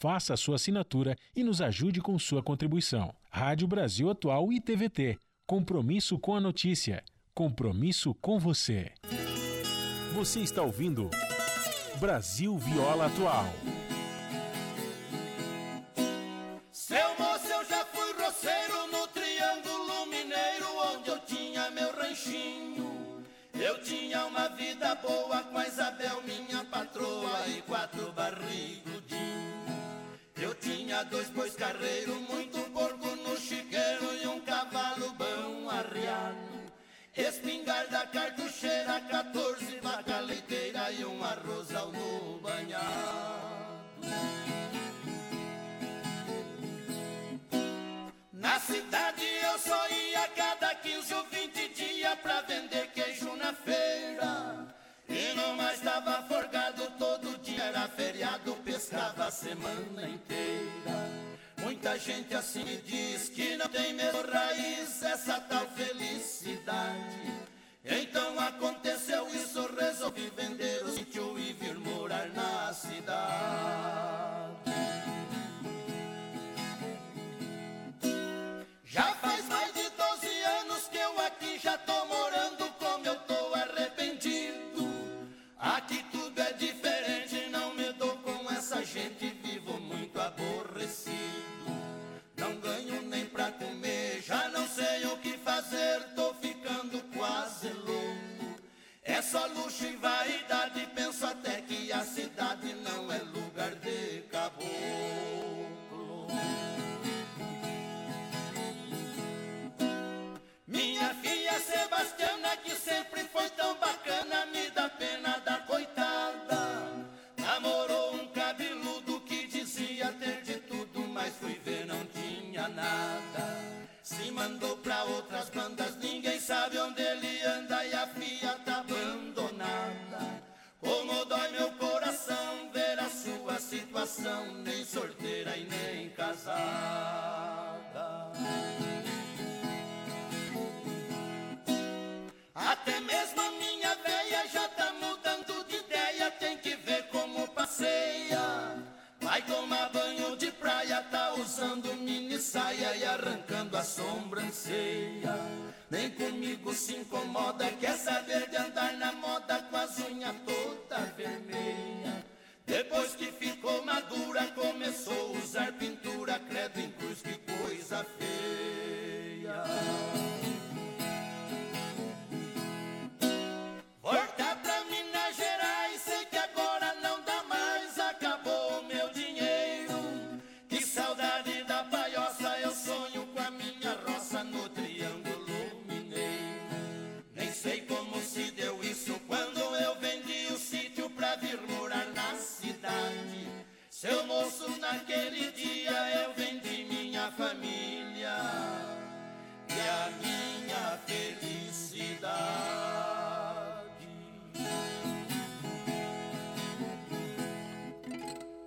faça a sua assinatura e nos ajude com sua contribuição. Rádio Brasil Atual e TVT. Compromisso com a notícia. Compromisso com você. Você está ouvindo Brasil Viola Atual. Seu moço, eu já fui roceiro no Triângulo Mineiro, onde eu tinha meu ranchinho. Eu tinha uma vida boa com a Isabel, minha patroa, e quatro barrigudinhos. Eu tinha dois bois carreiros, muito porco no chiqueiro e um cavalo bom arriado. Espingarda cartucheira, 14 vaca leiteira e um arrozal no banhado. Na cidade eu só ia cada 15 ou 20 dias pra vender queijo na feira. E não mais dava forgado todo dia, era feriado, pescava a semana inteira. Muita gente assim me diz que não tem mesmo raiz essa tal felicidade. Então aconteceu isso, resolvi vender o sítio e vir morar na cidade. Já faz mais de 12 anos que eu aqui já tô morando já não sei o que fazer, tô ficando quase louco. É só luxo e vaidade, penso até que a cidade não é lugar de caboclo. Minha filha Sebastiana, que sempre foi tão bacana, me dá pena da Se mandou pra outras bandas, ninguém sabe onde ele anda e a filha tá abandonada. Como dói meu coração ver a sua situação, nem solteira e nem casada. Até mesmo tomar banho de praia, tá usando mini saia e arrancando a sobrancelha. Nem comigo se incomoda, quer saber de andar na moda com as unhas toda vermelha. Depois que ficou madura, começou a usar pintura, credo em cruz, que coisa feia. Seu moço, naquele dia eu vendi minha família e a minha felicidade.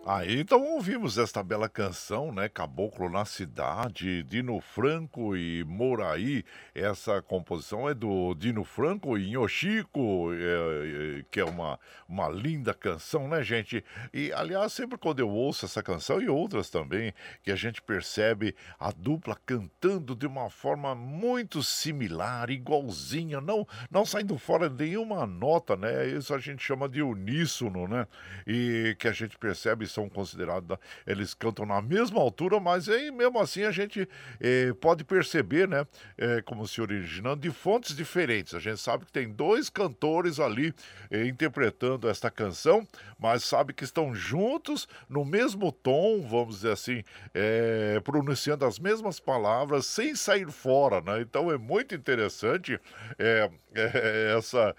Aí então ouvimos esta bela canção, né? Caboclo na Cidade, Dino Franco e Moraí. Essa composição é do Dino Franco e Yoshiko, é, é, que é uma, uma linda canção, né, gente? E aliás, sempre quando eu ouço essa canção e outras também, que a gente percebe a dupla cantando de uma forma muito similar, igualzinha, não, não saindo fora de nenhuma nota, né? Isso a gente chama de uníssono, né? E que a gente percebe são considerados, eles cantam na mesma altura, mas aí, mesmo assim a gente eh, pode perceber, né, eh, como se originando de fontes diferentes. A gente sabe que tem dois cantores ali eh, interpretando esta canção, mas sabe que estão juntos no mesmo tom, vamos dizer assim, eh, pronunciando as mesmas palavras sem sair fora, né? Então é muito interessante essa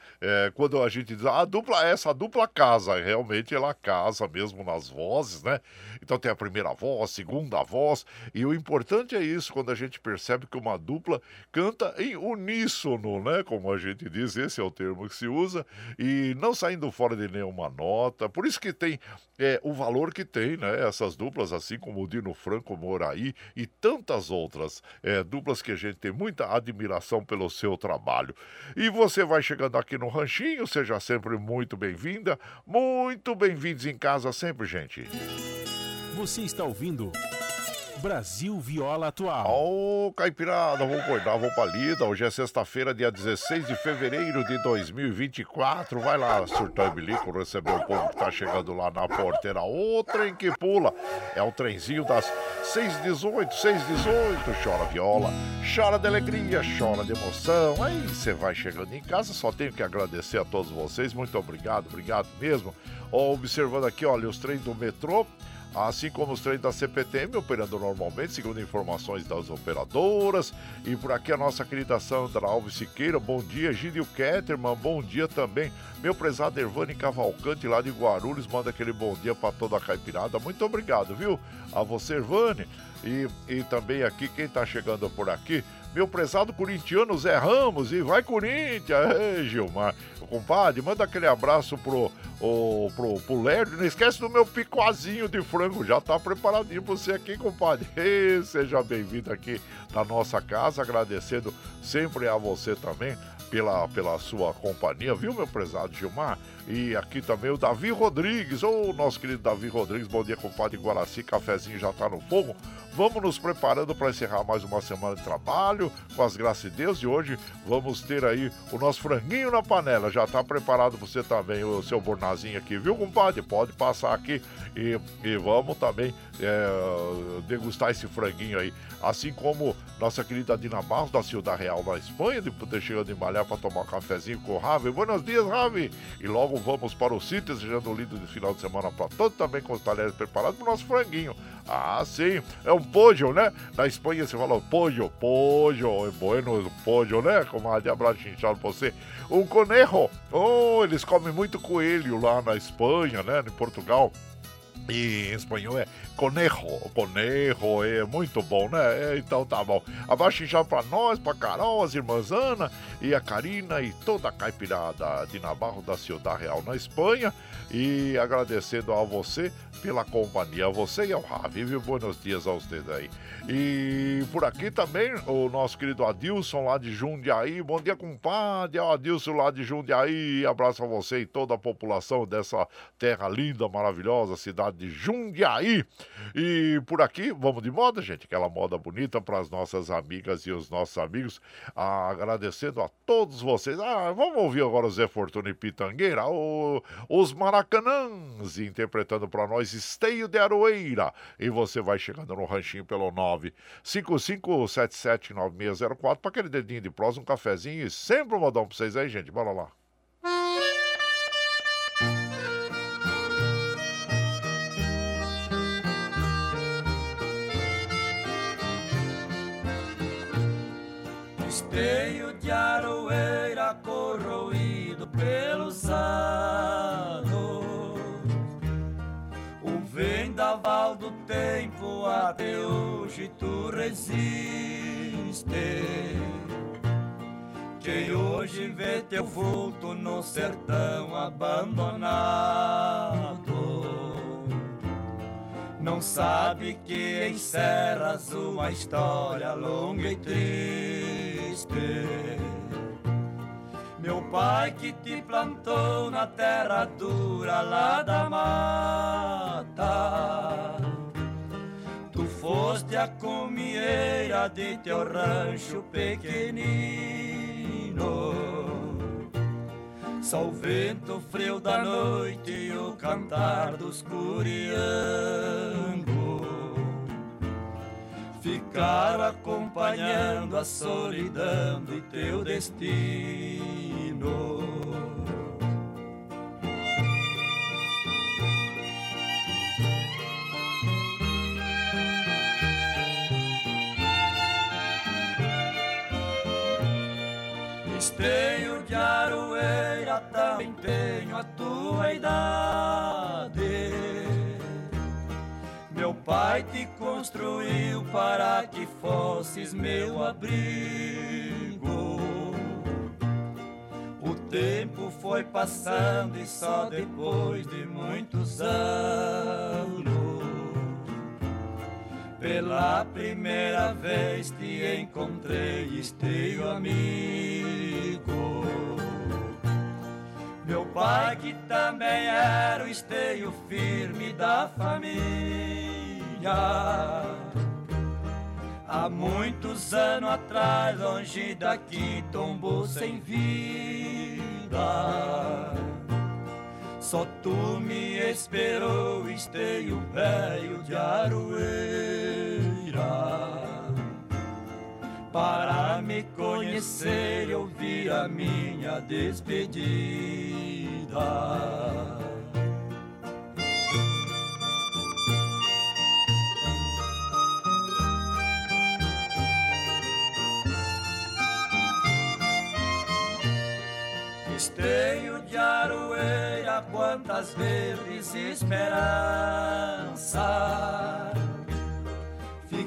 quando a gente diz "Ah, a dupla essa dupla casa, realmente ela casa mesmo nas vozes vozes, né? Então tem a primeira voz, segunda voz, e o importante é isso, quando a gente percebe que uma dupla canta em uníssono, né? Como a gente diz, esse é o termo que se usa, e não saindo fora de nenhuma nota. Por isso que tem é, o valor que tem, né? Essas duplas, assim como o Dino Franco Moraí e tantas outras é, duplas que a gente tem muita admiração pelo seu trabalho. E você vai chegando aqui no Ranchinho, seja sempre muito bem-vinda, muito bem-vindos em casa sempre, gente. Você está ouvindo Brasil Viola Atual. Ô, Caipirada, vamos acordar, vamos pra lida. Hoje é sexta-feira, dia 16 de fevereiro de 2024. Vai lá, surtar e bilico, receber o povo que tá chegando lá na porteira. O trem que pula. É o trenzinho das 618, 618. Chora viola, chora de alegria, chora de emoção. Aí você vai chegando em casa, só tenho que agradecer a todos vocês. Muito obrigado, obrigado mesmo. Ó, observando aqui, olha, os trens do metrô assim como os trens da CPTM operando normalmente, segundo informações das operadoras. E por aqui a nossa querida Sandra Alves Siqueira, bom dia. Gílio Ketterman, bom dia também. Meu prezado Ervani Cavalcante lá de Guarulhos, manda aquele bom dia para toda a caipirada. Muito obrigado, viu? A você, Ervani. E, e também aqui, quem está chegando por aqui, meu prezado corintiano Zé Ramos, e vai Corinthians, Ei, Gilmar. Compadre, manda aquele abraço pro, o, pro, pro Lerdo, não esquece do meu picoazinho de frango, já tá preparadinho pra você aqui, compadre. Ei, seja bem-vindo aqui na nossa casa, agradecendo sempre a você também pela, pela sua companhia, viu, meu prezado Gilmar? E aqui também o Davi Rodrigues, ô nosso querido Davi Rodrigues, bom dia, compadre Guaraci, cafezinho já tá no fogo. Vamos nos preparando para encerrar mais uma semana de trabalho, com as graças de Deus. E hoje vamos ter aí o nosso franguinho na panela. Já está preparado para você também, o seu bornazinho aqui, viu, compadre? Pode passar aqui e, e vamos também é, degustar esse franguinho aí. Assim como nossa querida Dina Barros, da Ciudad Real, na Espanha, de poder chegando em Malhar para tomar um cafezinho com o Ravi. Buenos dias, Ravi! E logo vamos para o sítio, desejando um lindo final de semana para todos, também com os talheres preparados para o nosso franguinho. Ah, sim, é um pollo, né? Na Espanha você fala pollo, pollo, é bueno pollo, né? Como a abraço chinchado pra você. Um conejo, oh, eles comem muito coelho lá na Espanha, né? Em Portugal. E em espanhol é conejo, conejo, é muito bom, né? É, então tá bom. Abaixo já pra nós, pra Carol, as irmãs Ana e a Karina e toda a caipirada de Navarro da Ciudad Real na Espanha. E agradecendo a você pela companhia, a você e ao Ravi, viu? Buenos dias a vocês aí. E por aqui também o nosso querido Adilson lá de Jundiaí. Bom dia, compadre. O Adilson lá de Jundiaí. Abraço a você e toda a população dessa terra linda, maravilhosa, cidade de Jundiaí. E por aqui, vamos de moda, gente. Aquela moda bonita para as nossas amigas e os nossos amigos. Ah, agradecendo a todos vocês. Ah, vamos ouvir agora o Zé Fortuna e Pitangueira, o, os Maracanãs, interpretando para nós Esteio de Aroeira. E você vai chegando no ranchinho pelo 955779604 para aquele dedinho de prosa, um cafezinho e sempre um modão para vocês aí, gente. Bora lá. Esteio de aroeira corroído pelos anos. O vendaval do tempo até hoje tu resiste. Quem hoje vê teu vulto no sertão abandonado não sabe que encerras uma história longa e triste. Meu pai que te plantou na terra dura lá da mata. Tu foste a comieira de teu rancho pequenino. Só o vento frio da noite e o cantar dos curiangos. Ficaram acompanhando a solidão de teu destino. Esteio aroeira também tenho a tua idade pai te construiu para que fosses meu abrigo. O tempo foi passando e só depois de muitos anos, pela primeira vez te encontrei, esteio amigo. Meu pai, que também era o esteio firme da família. Há muitos anos atrás, longe daqui, tombou sem vida. Só tu me esperou, esteio velho de Aroeira para me conhecer e ouvir a minha despedida. Esteio de aroeira, quantas vezes esperança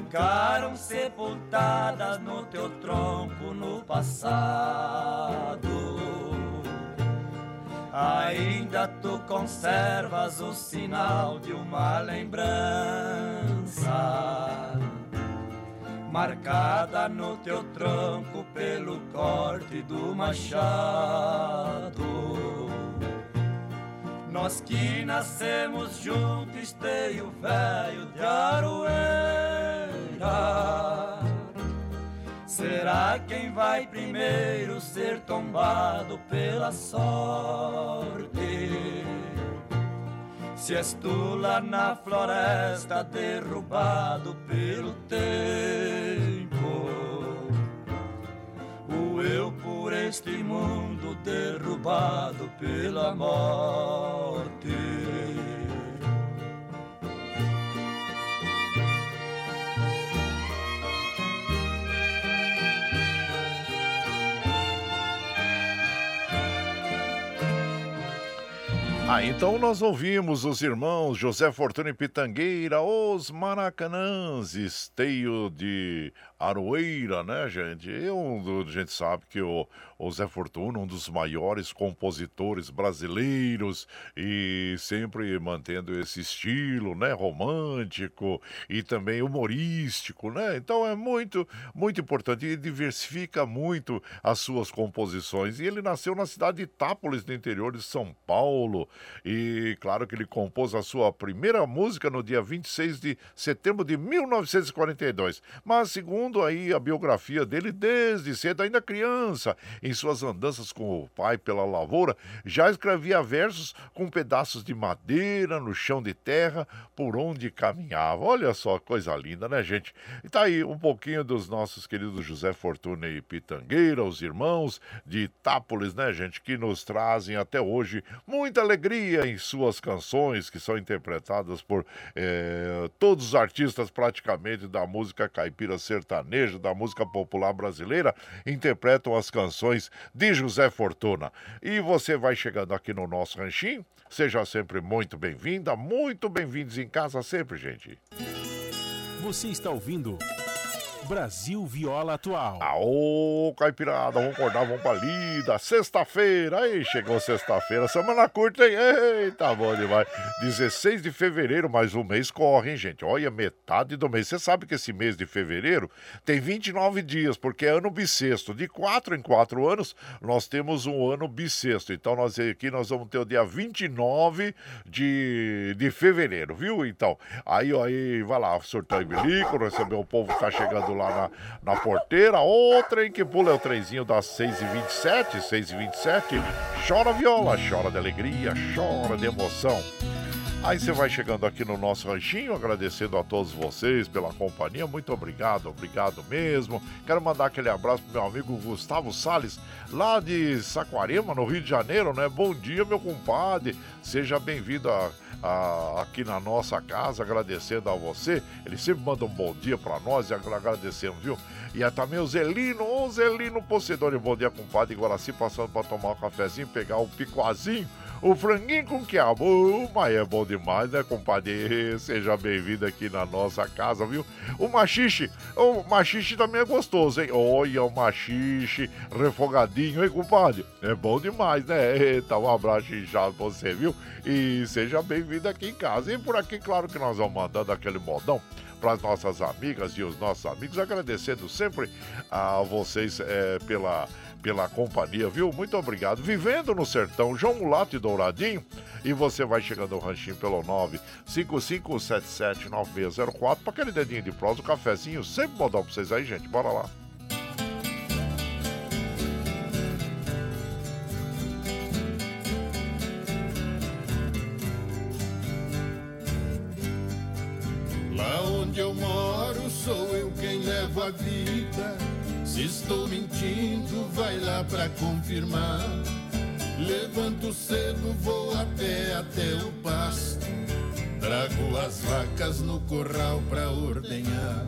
ficaram sepultadas no teu tronco no passado. Ainda tu conservas o sinal de uma lembrança, marcada no teu tronco pelo corte do machado. Nós que nascemos juntos, esteio velho de aroeira. Será quem vai primeiro ser tombado pela sorte? Se és tu lá na floresta derrubado pelo tempo, o eu por este mundo derrubado pela morte. Ah, então nós ouvimos os irmãos José Fortuna e Pitangueira, os Maracanãs, esteio de Aroeira, né, gente? Eu, a gente sabe que o, o Zé Fortuna, um dos maiores compositores brasileiros e sempre mantendo esse estilo, né, romântico e também humorístico, né? Então é muito, muito importante e diversifica muito as suas composições. E ele nasceu na cidade de Itápolis, no interior de São Paulo. E claro que ele compôs a sua primeira música no dia 26 de setembro de 1942. Mas segundo aí a biografia dele, desde cedo, ainda criança, em suas andanças com o pai pela lavoura, já escrevia versos com pedaços de madeira no chão de terra por onde caminhava. Olha só, coisa linda, né, gente? E tá aí um pouquinho dos nossos queridos José Fortuna e Pitangueira, os irmãos de Itápolis, né, gente, que nos trazem até hoje muita alegria em suas canções, que são interpretadas por eh, todos os artistas praticamente da música caipira sertaneja, da música popular brasileira, interpretam as canções de José Fortuna. E você vai chegando aqui no nosso ranchinho, seja sempre muito bem-vinda, muito bem-vindos em casa sempre, gente. Você está ouvindo Brasil Viola Atual. Aô, caipirada, vamos acordar, vamos pra lida. Sexta-feira, aí chegou sexta-feira, semana curta, hein? Eita, bom demais. 16 de fevereiro, mas o mês corre, hein, gente? Olha, metade do mês. Você sabe que esse mês de fevereiro tem 29 dias, porque é ano bissexto. De 4 em 4 anos, nós temos um ano bissexto. Então, nós aqui nós vamos ter o dia 29 de, de fevereiro, viu? Então, aí, aí, vai lá, surtar e bilico, receber o povo que tá chegando lá na, na porteira. O trem que pula é o trenzinho das 6h27, 6h27. Chora viola, chora de alegria, chora de emoção. Aí você vai chegando aqui no nosso ranchinho, agradecendo a todos vocês pela companhia. Muito obrigado, obrigado mesmo. Quero mandar aquele abraço pro meu amigo Gustavo Sales, lá de Saquarema, no Rio de Janeiro, né? Bom dia, meu compadre. Seja bem-vindo a ah, aqui na nossa casa, agradecendo a você. Ele sempre manda um bom dia para nós e agradecemos, viu? E é também o Zelino, o Zelino Pocedor. Bom dia, compadre Guaraci, passando para tomar um cafezinho, pegar um picoazinho O franguinho com quiabo, mas é bom demais, né, compadre? Seja bem-vindo aqui na nossa casa, viu? O machixe, o machixe também é gostoso, hein? Olha o machixe refogadinho, hein, compadre? É bom demais, né? Eita, um abraço inchado pra você, viu? E seja bem-vindo aqui em casa. E por aqui, claro que nós vamos mandando aquele modão para as nossas amigas e os nossos amigos, agradecendo sempre a vocês é, pela pela companhia, viu? Muito obrigado. Vivendo no sertão, João Mulato e Douradinho. E você vai chegando ao ranchinho pelo 955779604 para aquele dedinho de prosa, o cafezinho. Sempre modão para vocês aí, gente. Bora lá. Onde eu moro sou eu quem levo a vida. Se estou mentindo, vai lá pra confirmar. Levanto cedo, vou a pé até o pasto. Trago as vacas no corral pra ordenhar.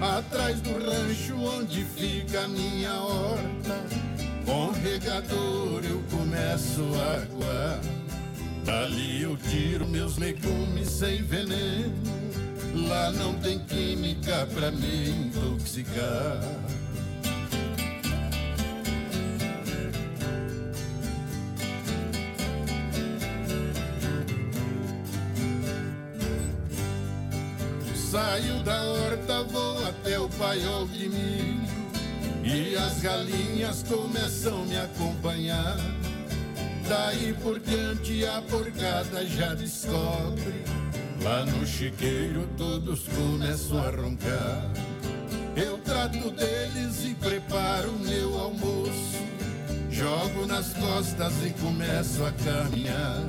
Atrás do rancho onde fica a minha horta, com regador eu começo a aguar. Dali eu tiro meus legumes sem veneno. Lá não tem química pra me intoxicar. Saio da horta, vou até o paiol de milho E as galinhas começam me acompanhar. Daí por diante a porcada já descobre Lá no chiqueiro todos começam a roncar. Eu trato deles e preparo meu almoço. Jogo nas costas e começo a caminhar.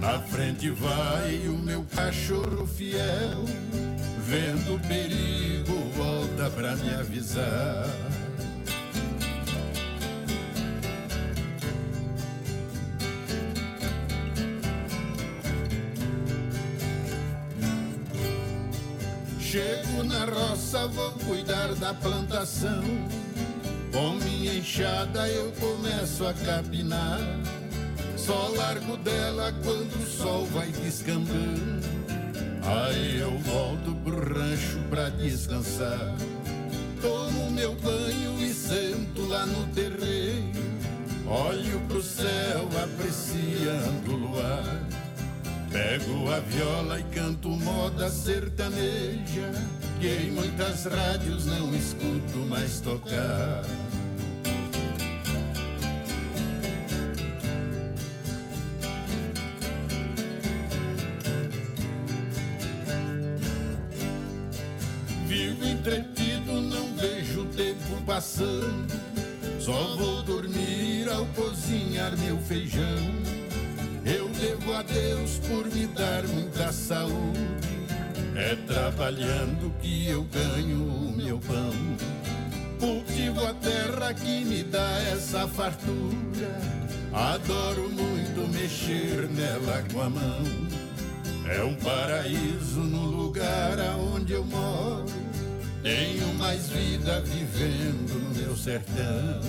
Na frente vai o meu cachorro fiel, vendo o perigo, volta pra me avisar. Chego na roça, vou cuidar da plantação. Com minha enxada eu começo a capinar. Só largo dela quando o sol vai descambando. Aí eu volto pro rancho pra descansar. Tomo meu banho e sento lá no terreiro. Olho pro céu apreciando o luar. Pego a viola e canto moda sertaneja. Que em muitas rádios não escuto mais tocar. Vivo entretido, não vejo o tempo passando. Só vou dormir ao cozinhar meu feijão. Trabalhando que eu ganho o meu pão. Cultivo a terra que me dá essa fartura. Adoro muito mexer nela com a mão. É um paraíso no lugar aonde eu moro. Tenho mais vida vivendo no meu sertão.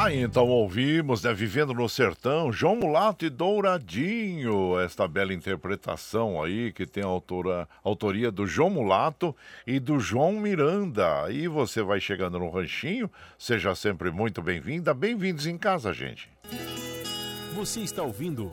Aí então ouvimos, né, Vivendo no Sertão, João Mulato e Douradinho, esta bela interpretação aí que tem a autora, autoria do João Mulato e do João Miranda. Aí você vai chegando no ranchinho, seja sempre muito bem-vinda, bem-vindos em casa, gente. Você está ouvindo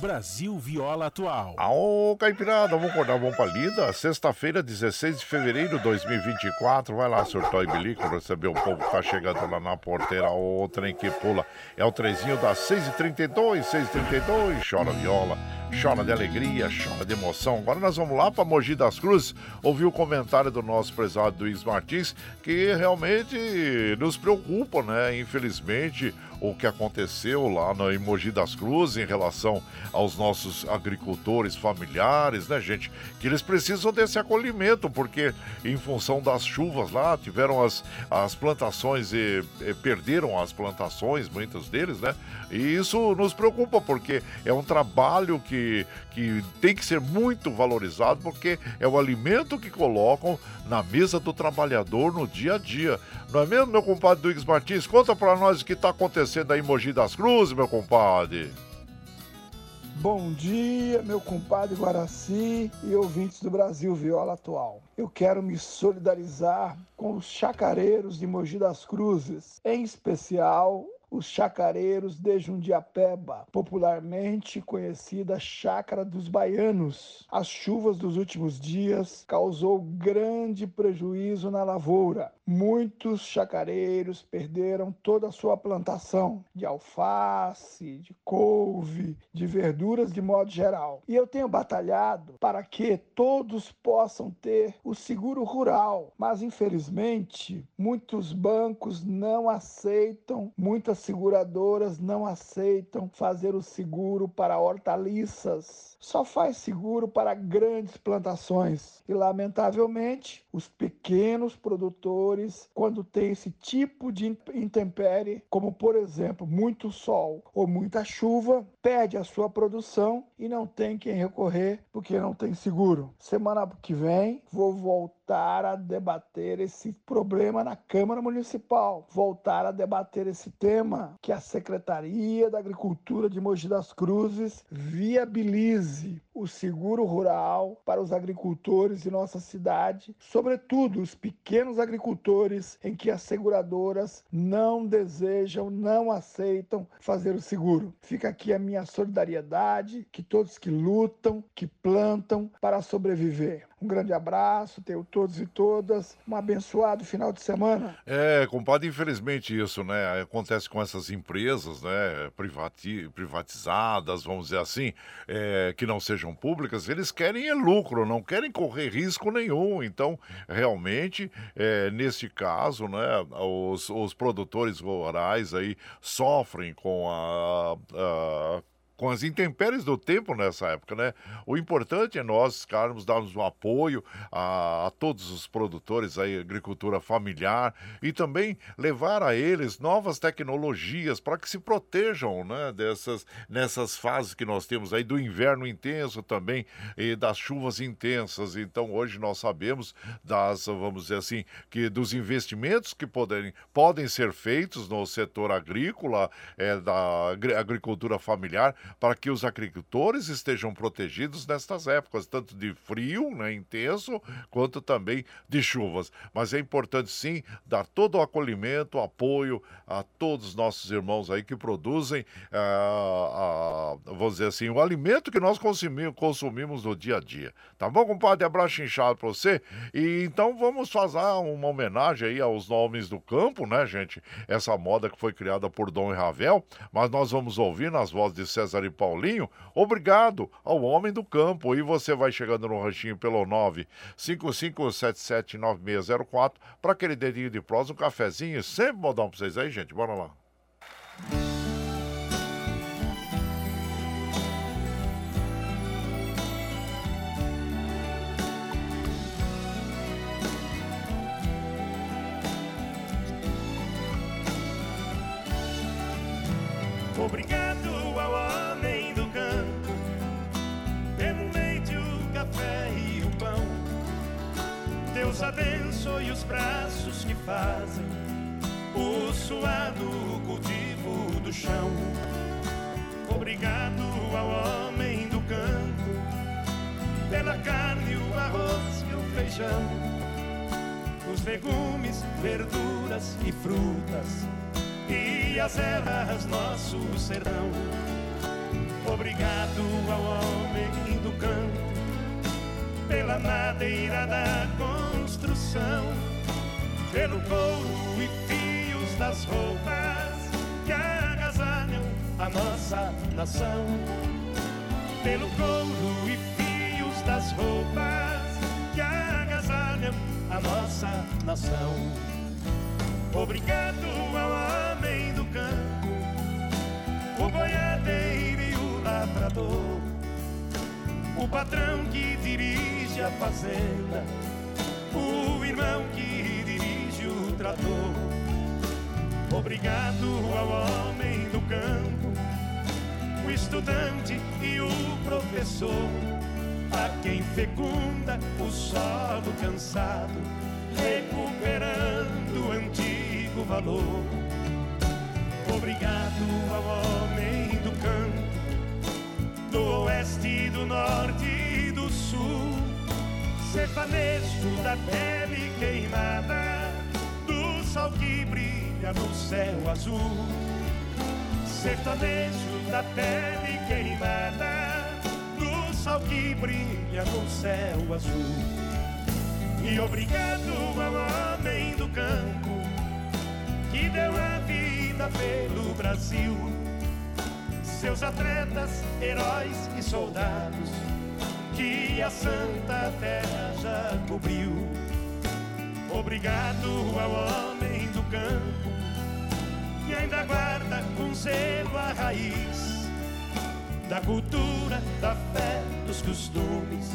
Brasil Viola Atual. Ô, Caipirada, vamos acordar, vamos pra lida. Sexta-feira, 16 de fevereiro de 2024. Vai lá, surtou e bilico, receber o povo que tá chegando lá na porteira. O trem que pula. É o trezinho das 6h32, 6h32. Chora viola, chora de alegria, chora de emoção. Agora nós vamos lá pra Mogi das Cruzes. Ouvir o comentário do nosso prezado Luiz Martins, que realmente nos preocupa, né? Infelizmente, o que aconteceu lá no Emoji das Cruzes em relação aos nossos agricultores familiares, né, gente? Que eles precisam desse acolhimento, porque em função das chuvas lá, tiveram as, as plantações e, e perderam as plantações, muitos deles, né? E isso nos preocupa, porque é um trabalho que, que tem que ser muito valorizado, porque é o alimento que colocam na mesa do trabalhador no dia a dia. Não é mesmo, meu compadre Duígues Martins? Conta para nós o que está acontecendo aí em Mogi das Cruzes, meu compadre. Bom dia, meu compadre Guaraci e ouvintes do Brasil Viola Atual. Eu quero me solidarizar com os chacareiros de Mogi das Cruzes, em especial os chacareiros de Jundiapeba, popularmente conhecida Chácara dos Baianos. As chuvas dos últimos dias causou grande prejuízo na lavoura. Muitos chacareiros perderam toda a sua plantação de alface, de couve, de verduras de modo geral. E eu tenho batalhado para que todos possam ter o seguro rural, mas infelizmente muitos bancos não aceitam, muitas seguradoras não aceitam fazer o seguro para hortaliças. Só faz seguro para grandes plantações. E, lamentavelmente, os pequenos produtores, quando tem esse tipo de intempérie, como por exemplo muito sol ou muita chuva, perde a sua produção e não tem quem recorrer porque não tem seguro. Semana que vem vou voltar a debater esse problema na Câmara Municipal, voltar a debater esse tema que a Secretaria da Agricultura de Mogi das Cruzes viabilize o seguro rural para os agricultores de nossa cidade, sobretudo os pequenos agricultores em que as seguradoras não desejam, não aceitam fazer o seguro. Fica aqui a minha solidariedade, que todos que lutam, que plantam para sobreviver. Um grande abraço, tenho todos e todas. Um abençoado final de semana. É, compadre, infelizmente isso, né? Acontece com essas empresas, né? Privati privatizadas, vamos dizer assim, é, que não sejam públicas, eles querem é lucro, não querem correr risco nenhum. Então, realmente, é, nesse caso, né? Os, os produtores rurais aí sofrem com a, a com as intempéries do tempo nessa época, né? O importante é nós ficarmos, darmos um apoio a, a, todos os produtores aí, agricultura familiar e também levar a eles novas tecnologias para que se protejam, né? Dessas, nessas fases que nós temos aí do inverno intenso também e das chuvas intensas. Então hoje nós sabemos das, vamos dizer assim, que dos investimentos que podem, podem ser feitos no setor agrícola, é, da agricultura familiar, para que os agricultores estejam protegidos nestas épocas, tanto de frio né, intenso, quanto também de chuvas. Mas é importante sim dar todo o acolhimento, apoio a todos os nossos irmãos aí que produzem, ah, vamos dizer assim, o alimento que nós consumimos, consumimos no dia a dia. Tá bom, compadre? Abraço inchado para você. E então vamos fazer uma homenagem aí aos nomes do campo, né, gente? Essa moda que foi criada por Dom Ravel, mas nós vamos ouvir nas vozes de César e Paulinho, obrigado ao homem do campo. E você vai chegando no ranchinho pelo 955779604 para aquele dedinho de prosa, um cafezinho, sempre modão para vocês aí, gente. Bora lá. Abençoe os braços que fazem o suado cultivo do chão. Obrigado ao homem do campo pela carne, o arroz e o feijão, os legumes, verduras e frutas e as ervas nosso sertão. Obrigado ao homem do campo pela madeira da construção, pelo couro e fios das roupas que agasalham a nossa nação. Pelo couro e fios das roupas que agasalham a nossa nação. Obrigado ao homem do campo o boiadeiro e o lavrador, o patrão que dirige a fazenda, o irmão que dirige o trator. Obrigado ao homem do campo, o estudante e o professor, a quem fecunda o solo cansado, recuperando o antigo valor. Obrigado ao homem do campo, do oeste, do norte e do sul, sertanejo da pele queimada, do sol que brilha no céu azul. Sertanejo da pele queimada, do sol que brilha no céu azul. E obrigado ao homem do campo que deu a vida pelo Brasil. Seus atletas, heróis e soldados que a Santa Terra já cobriu. Obrigado ao homem do campo que ainda guarda com zelo a raiz da cultura, da fé, dos costumes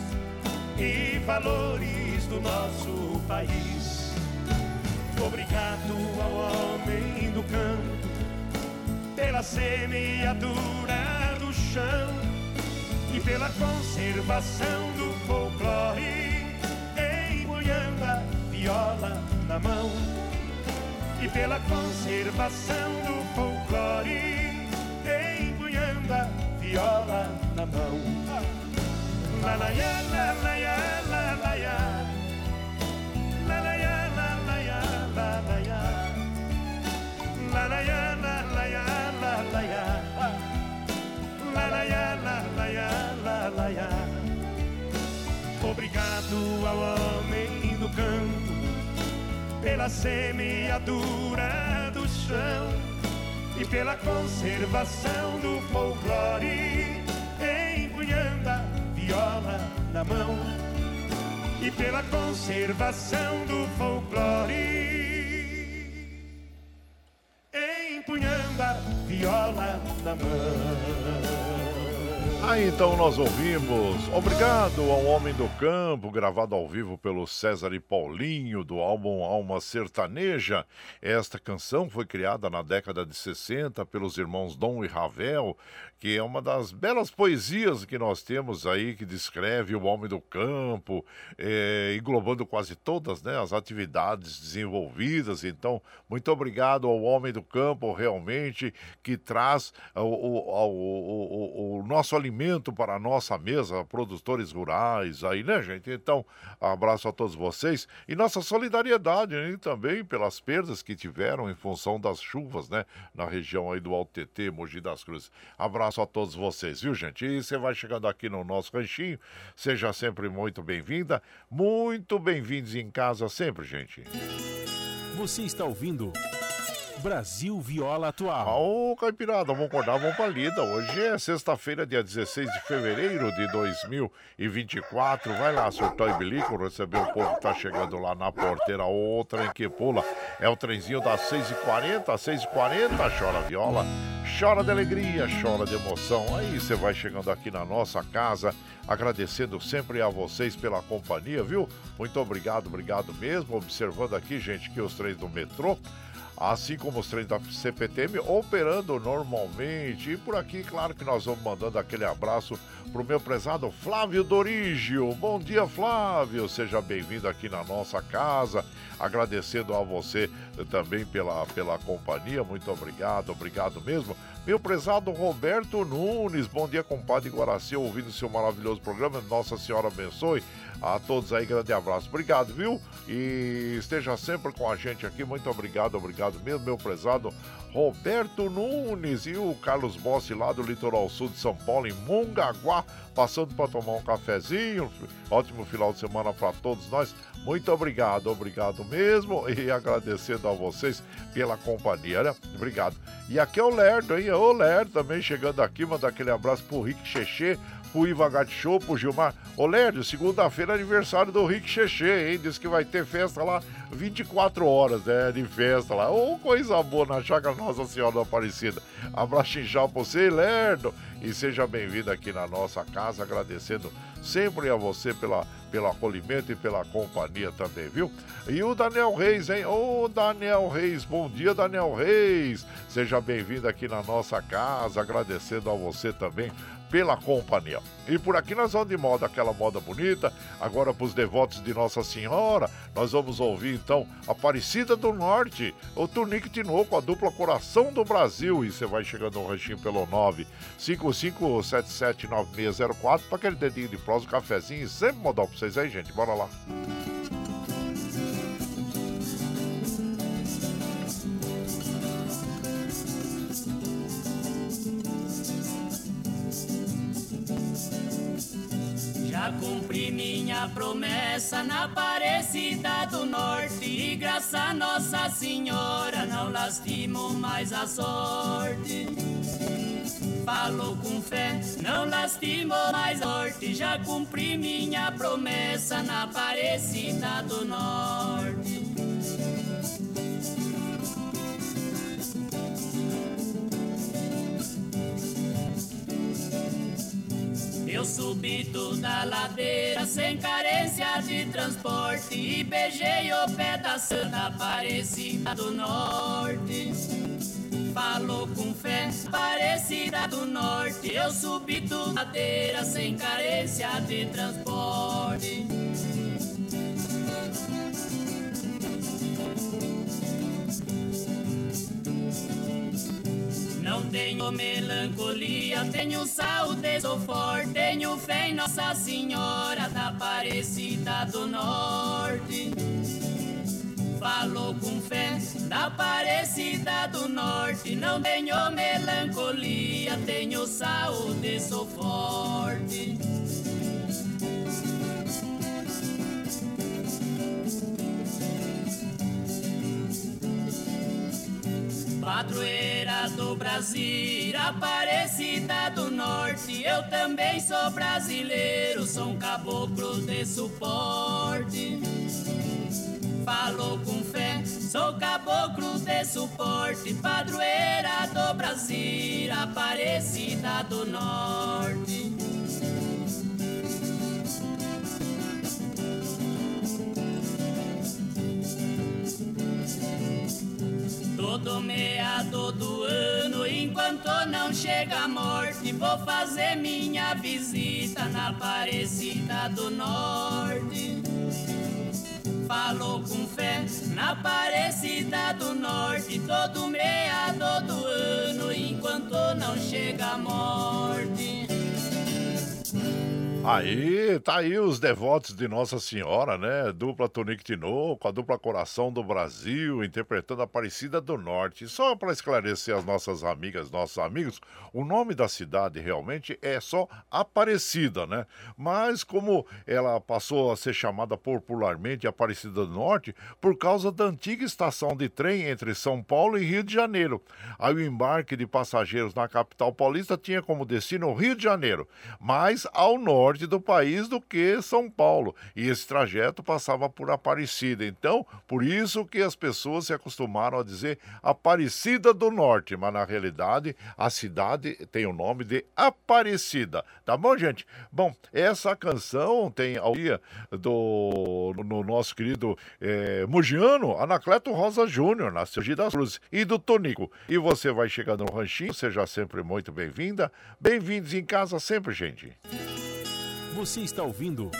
e valores do nosso país. Obrigado ao homem do campo pela semeadura do chão e pela conservação do folclore, empunhando viola na mão. E pela conservação do folclore, empunhando viola na mão. La la la pela semeadura do chão e pela conservação do folclore, empunhando a viola na mão e pela conservação do folclore, empunhando a viola na mão. Aí então nós ouvimos Obrigado ao Homem do Campo, gravado ao vivo pelo César e Paulinho, do álbum Alma Sertaneja. Esta canção foi criada na década de 60 pelos irmãos Dom e Ravel, que é uma das belas poesias que nós temos aí, que descreve o homem do campo, é, englobando quase todas né, as atividades desenvolvidas. Então, muito obrigado ao homem do campo, realmente, que traz o, o, o, o nosso alimento para a nossa mesa, produtores rurais aí, né, gente? Então, abraço a todos vocês e nossa solidariedade hein, também pelas perdas que tiveram em função das chuvas, né, na região aí do Alto TT, Mogi das Cruzes. Abraço a todos vocês, viu, gente? E você vai chegando aqui no nosso ranchinho, seja sempre muito bem-vinda, muito bem-vindos em casa sempre, gente. Você está ouvindo Brasil Viola Atual. Ô, Caipirada, vamos acordar, vamos pra lida. Hoje é sexta-feira, dia 16 de fevereiro de 2024. Vai lá, surtou e bilico, receber o povo que tá chegando lá na porteira. Outra em que pula. É o trenzinho das 6h40, às 6h40. Chora viola, chora de alegria, chora de emoção. Aí você vai chegando aqui na nossa casa, agradecendo sempre a vocês pela companhia, viu? Muito obrigado, obrigado mesmo. Observando aqui, gente, que os trens do metrô assim como os trens da CPTM operando normalmente. E por aqui, claro que nós vamos mandando aquele abraço pro meu prezado Flávio Dorígio. Bom dia, Flávio. Seja bem-vindo aqui na nossa casa. Agradecendo a você também pela, pela companhia. Muito obrigado, obrigado mesmo. Meu prezado Roberto Nunes, bom dia, compadre Guaraci, ouvindo seu maravilhoso programa. Nossa Senhora abençoe a todos aí, grande abraço. Obrigado, viu? E esteja sempre com a gente aqui. Muito obrigado, obrigado mesmo, meu prezado Roberto Nunes e o Carlos Bossi lá do litoral sul de São Paulo, em Mongaguá, passando para tomar um cafezinho. Ótimo final de semana para todos nós. Muito obrigado, obrigado mesmo e agradecendo a vocês pela companhia, né? Obrigado. E aqui é o Lerdo, hein? Ô, Lerdo também chegando aqui, manda aquele abraço pro Rick Cheche, pro Iva Show, pro Gilmar. Ô, Lerdo, segunda-feira é aniversário do Rick Cheche, hein? Diz que vai ter festa lá 24 horas, né? De festa lá. Ô, coisa boa na chácara Nossa Senhora da Aparecida. Abraço inchado pra você, Lerdo. E seja bem-vindo aqui na nossa casa, agradecendo sempre a você pela, pelo acolhimento e pela companhia também, viu? E o Daniel Reis, hein? Ô, Daniel Reis, bom dia, Daniel Reis. Seja bem-vindo aqui na nossa casa, agradecendo a você também pela companhia. E por aqui nós vamos de moda, aquela moda bonita. Agora para os devotos de Nossa Senhora, nós vamos ouvir então Aparecida do Norte, o Tunique Tinoco, a dupla Coração do Brasil. E você vai chegando no ranchinho pelo 955779604 para aquele dedinho de prosa, um cafezinho e sempre modal para vocês aí, gente. Bora lá. Já cumpri minha promessa na Aparecida do Norte E graças a Nossa Senhora não lastimo mais a sorte. Falou com fé, não lastimo mais a sorte Já cumpri minha promessa na Aparecida do Norte Eu subi toda a ladeira sem carência de transporte e beijei o pé da Santa Aparecida do Norte. Falou com fé, Aparecida do Norte. Eu subi toda a ladeira sem carência de transporte. Não tenho melancolia, tenho saúde, sou forte, tenho fé em Nossa Senhora da Aparecida do Norte. Falou com fé da Aparecida do Norte, não tenho melancolia, tenho saúde, sou forte. Padroeira do Brasil, Aparecida do Norte, eu também sou brasileiro, sou um caboclo de suporte. Falou com fé, sou caboclo de suporte, padroeira do Brasil, Aparecida do Norte. Todo meado do ano, enquanto não chega a morte, vou fazer minha visita na Aparecida do Norte. Falou com fé na Aparecida do Norte, todo meado do ano, enquanto não chega a morte. Aí, tá aí os devotos de Nossa Senhora, né? Dupla Tonique Tinoco, a dupla Coração do Brasil, interpretando a Aparecida do Norte. Só para esclarecer as nossas amigas, nossos amigos, o nome da cidade realmente é só Aparecida, né? Mas como ela passou a ser chamada popularmente Aparecida do Norte por causa da antiga estação de trem entre São Paulo e Rio de Janeiro. Aí o embarque de passageiros na capital paulista tinha como destino o Rio de Janeiro, mais ao norte do país do que São Paulo. E esse trajeto passava por Aparecida. Então, por isso que as pessoas se acostumaram a dizer Aparecida do Norte, mas na realidade a cidade tem o nome de Aparecida. Tá bom, gente? Bom, essa canção tem a dia do no nosso querido é, Mugiano, Anacleto Rosa Júnior, nasceu de das Cruzes, e do Tonico. E você vai chegando no ranchinho, seja sempre muito bem-vinda. Bem-vindos em casa sempre, gente. Você está ouvindo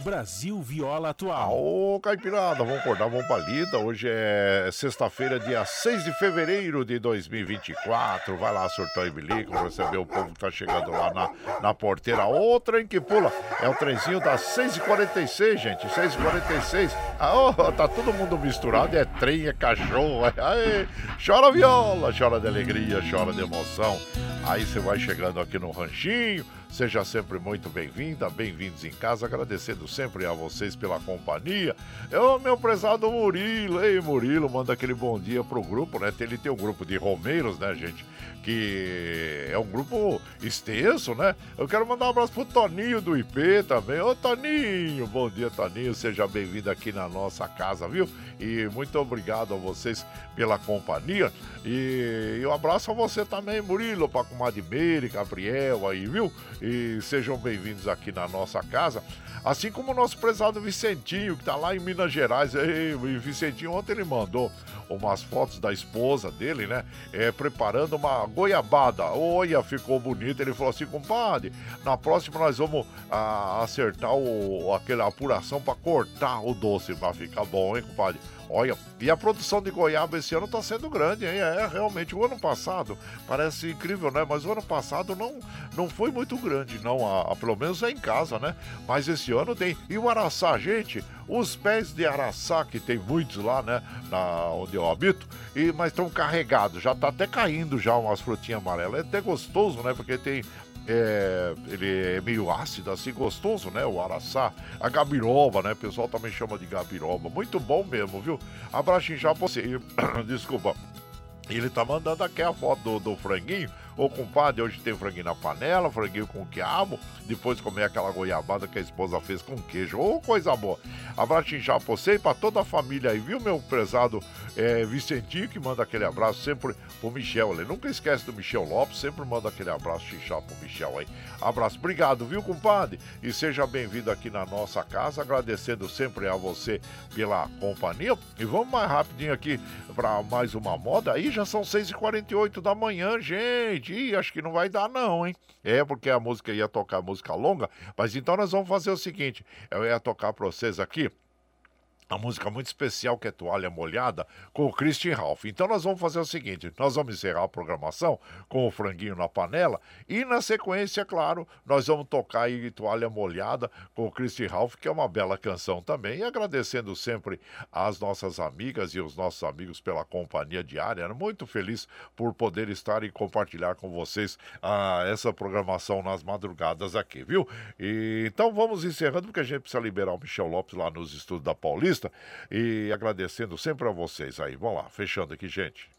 Brasil Viola Atual. Ô, Caipirada, vamos acordar, vamos pra lida. Hoje é sexta-feira, dia 6 de fevereiro de 2024. Vai lá, surtão e bilico, receber o povo que tá chegando lá na, na porteira. Ô, trem que pula. É o trenzinho das 6h46, gente. 6h46. Ah, ô, tá todo mundo misturado. É trem, é cachorro. Aí, chora viola, chora de alegria, chora de emoção. Aí você vai chegando aqui no ranchinho. Seja sempre muito bem-vinda, bem-vindos em casa, agradecendo sempre a vocês pela companhia. Eu, meu prezado Murilo, ei Murilo, manda aquele bom dia pro grupo, né? Ele tem um grupo de romeiros, né, gente? Que é um grupo extenso, né? Eu quero mandar um abraço pro Toninho do IP também. Ô Toninho, bom dia Toninho, seja bem-vindo aqui na nossa casa, viu? E muito obrigado a vocês pela companhia. E, e um abraço a você também, Murilo, pra comadre Meire, Gabriel aí, viu? E sejam bem-vindos aqui na nossa casa. Assim como o nosso prezado Vicentinho, que tá lá em Minas Gerais. O Vicentinho ontem ele mandou umas fotos da esposa dele, né? É, preparando uma goiabada. Olha, ficou bonito. Ele falou assim, compadre, na próxima nós vamos ah, acertar o, aquela apuração para cortar o doce. Vai ficar bom, hein, compadre? Olha, e a produção de goiaba esse ano está sendo grande, hein? É, realmente. O ano passado, parece incrível, né? Mas o ano passado não, não foi muito grande, não. A, a, pelo menos é em casa, né? Mas esse ano tem. E o araçá, gente, os pés de araçá, que tem muitos lá, né? Na, onde eu habito, e, mas estão carregados. Já está até caindo já umas frutinhas amarelas. É até gostoso, né? Porque tem é, ele é meio ácido, assim, gostoso, né? O araçá. A gabiroba, né? O pessoal também chama de gabiroba. Muito bom mesmo, viu? Abraço já você. Desculpa. Ele tá mandando aqui a foto do, do franguinho. Ô compadre, hoje tem franguinho na panela, franguinho com quiabo, depois comer aquela goiabada que a esposa fez com queijo. Ô, coisa boa. Abraço inchado pra você e pra toda a família aí, viu, meu prezado é, Vicentinho, que manda aquele abraço sempre pro Michel. Ele nunca esquece do Michel Lopes, sempre manda aquele abraço inchado pro Michel aí. Abraço, obrigado, viu, compadre? E seja bem-vindo aqui na nossa casa, agradecendo sempre a você pela companhia. E vamos mais rapidinho aqui para mais uma moda. Aí já são 6h48 da manhã, gente e acho que não vai dar não, hein? É, porque a música ia tocar música longa, mas então nós vamos fazer o seguinte, eu ia tocar para vocês aqui uma música muito especial que é Toalha Molhada, com o Christian Ralph. Então nós vamos fazer o seguinte: nós vamos encerrar a programação com o franguinho na panela e na sequência, claro, nós vamos tocar aí Toalha Molhada com o Christian Ralph, que é uma bela canção também. E agradecendo sempre às nossas amigas e os nossos amigos pela companhia diária. Muito feliz por poder estar e compartilhar com vocês ah, essa programação nas madrugadas aqui, viu? E, então vamos encerrando, porque a gente precisa liberar o Michel Lopes lá nos estudos da Paulista entrevista e agradecendo sempre a vocês aí. Vamos lá, fechando aqui, gente.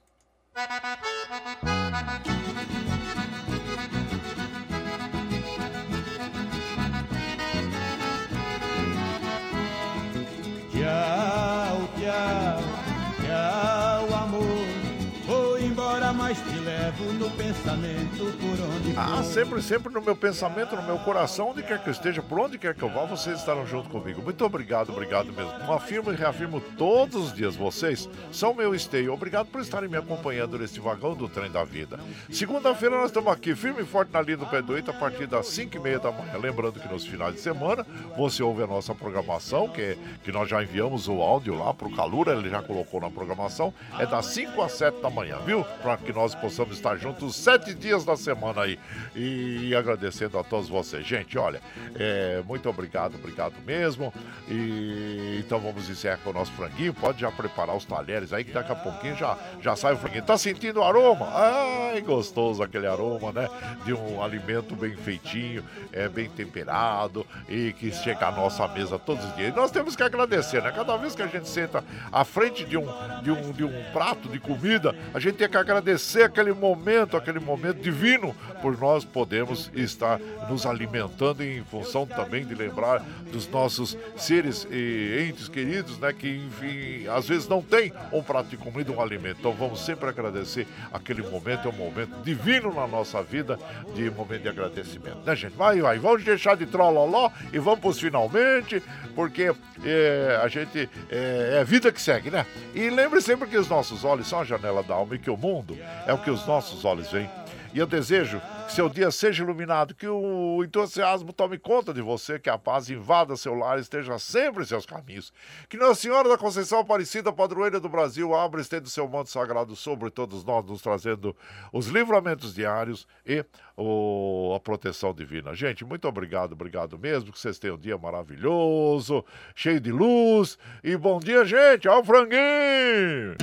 Levo no pensamento por onde for. Ah, sempre, sempre no meu pensamento, no meu coração, onde quer que eu esteja, por onde quer que eu vá, vocês estarão junto comigo. Muito obrigado, obrigado mesmo. Afirmo e reafirmo todos os dias, vocês são meu esteio. Obrigado por estarem me acompanhando nesse vagão do trem da vida. Segunda-feira nós estamos aqui, firme e forte na linha do pé do a partir das 5 e meia da manhã. Lembrando que nos finais de semana você ouve a nossa programação, que, é, que nós já enviamos o áudio lá para o Calura, ele já colocou na programação, é das 5 às 7 da manhã, viu? Para que nós possamos estar juntos sete dias da semana aí. E agradecendo a todos vocês. Gente, olha, é, muito obrigado, obrigado mesmo. E então vamos encerrar com o nosso franguinho. Pode já preparar os talheres aí, que daqui a pouquinho já, já sai o franguinho. Tá sentindo o aroma? Ai, gostoso aquele aroma, né? De um alimento bem feitinho, é, bem temperado e que chega à nossa mesa todos os dias. E nós temos que agradecer, né? Cada vez que a gente senta à frente de um, de um, de um prato de comida, a gente tem que agradecer aquele momento, aquele momento divino, por nós podermos estar nos alimentando em função também de lembrar dos nossos seres e entes queridos, né, que enfim, às vezes não tem um prato de comida, um alimento. Então vamos sempre agradecer aquele momento, é um momento divino na nossa vida, de momento de agradecimento, né, gente? Vai, vai, vamos deixar de trolloló e vamos para os finalmente, porque é, a gente é, é a vida que segue, né? E lembre sempre que os nossos olhos são a janela da alma e que o mundo é o que os nossos olhos veem. E eu desejo que seu dia seja iluminado, que o entusiasmo tome conta de você, que a paz invada seu lar e esteja sempre em seus caminhos. Que Nossa Senhora da Conceição Aparecida, padroeira do Brasil, abra e estenda o seu manto sagrado sobre todos nós, nos trazendo os livramentos diários e o, a proteção divina. Gente, muito obrigado, obrigado mesmo, que vocês tenham um dia maravilhoso, cheio de luz. E bom dia, gente! Ao franguinho!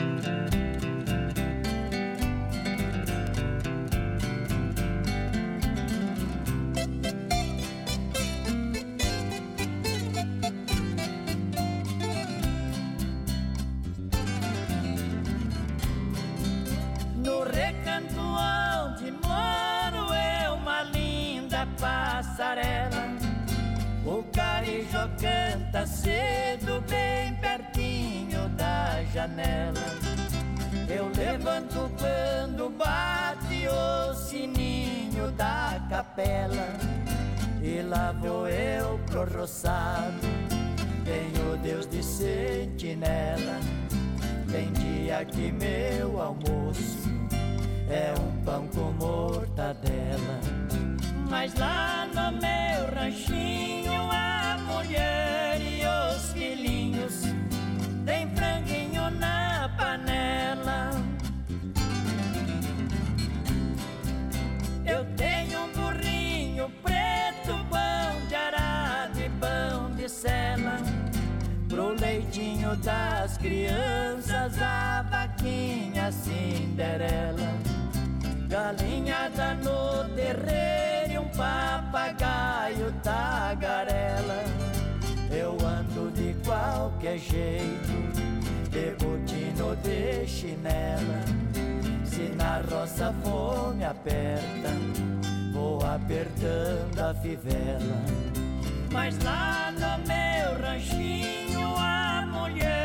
Eu pro roçado, tenho Deus de sentinela. Tem dia que meu almoço é um pão com mortadela. Mas lá no meu ranchinho das crianças, a vaquinha Cinderela. Galinhada no terreiro e um papagaio tagarela. Eu ando de qualquer jeito, de botino de chinela. Se na roça fome aperta, vou apertando a fivela. Mas lá no meu ranchinho, a mulher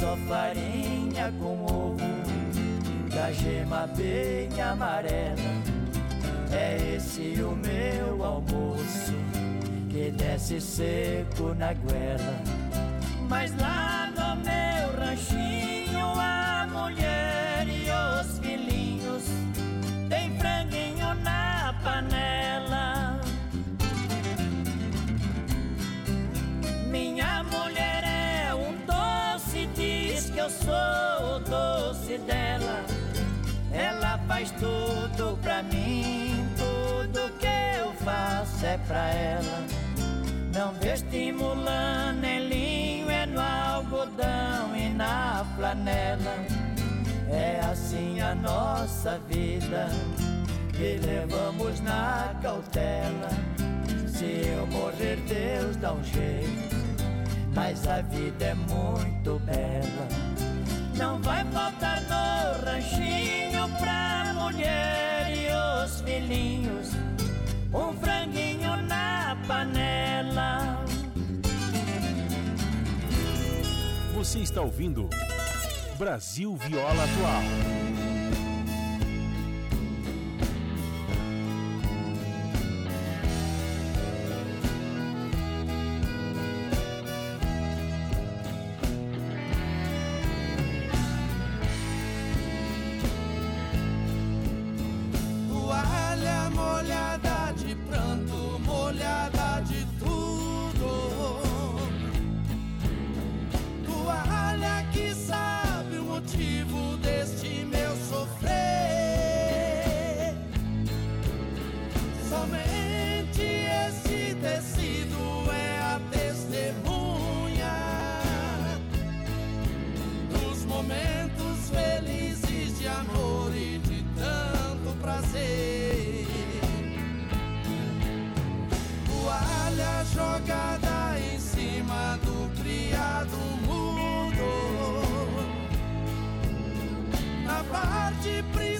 só farinha com ovo, da gema bem amarela. É esse o meu almoço, que desce seco na goela. Mas lá tudo pra mim, tudo que eu faço é pra ela. Não vê estimulando em linho, é no algodão e na flanela. É assim a nossa vida, que levamos na cautela. Se eu morrer, Deus dá um jeito, mas a vida é muito bela. Não vai faltar no ranchinho pra mulher e os filhinhos um franguinho na panela. Você está ouvindo Brasil Viola Atual. Jogada em cima do criado mudo. Na parte principal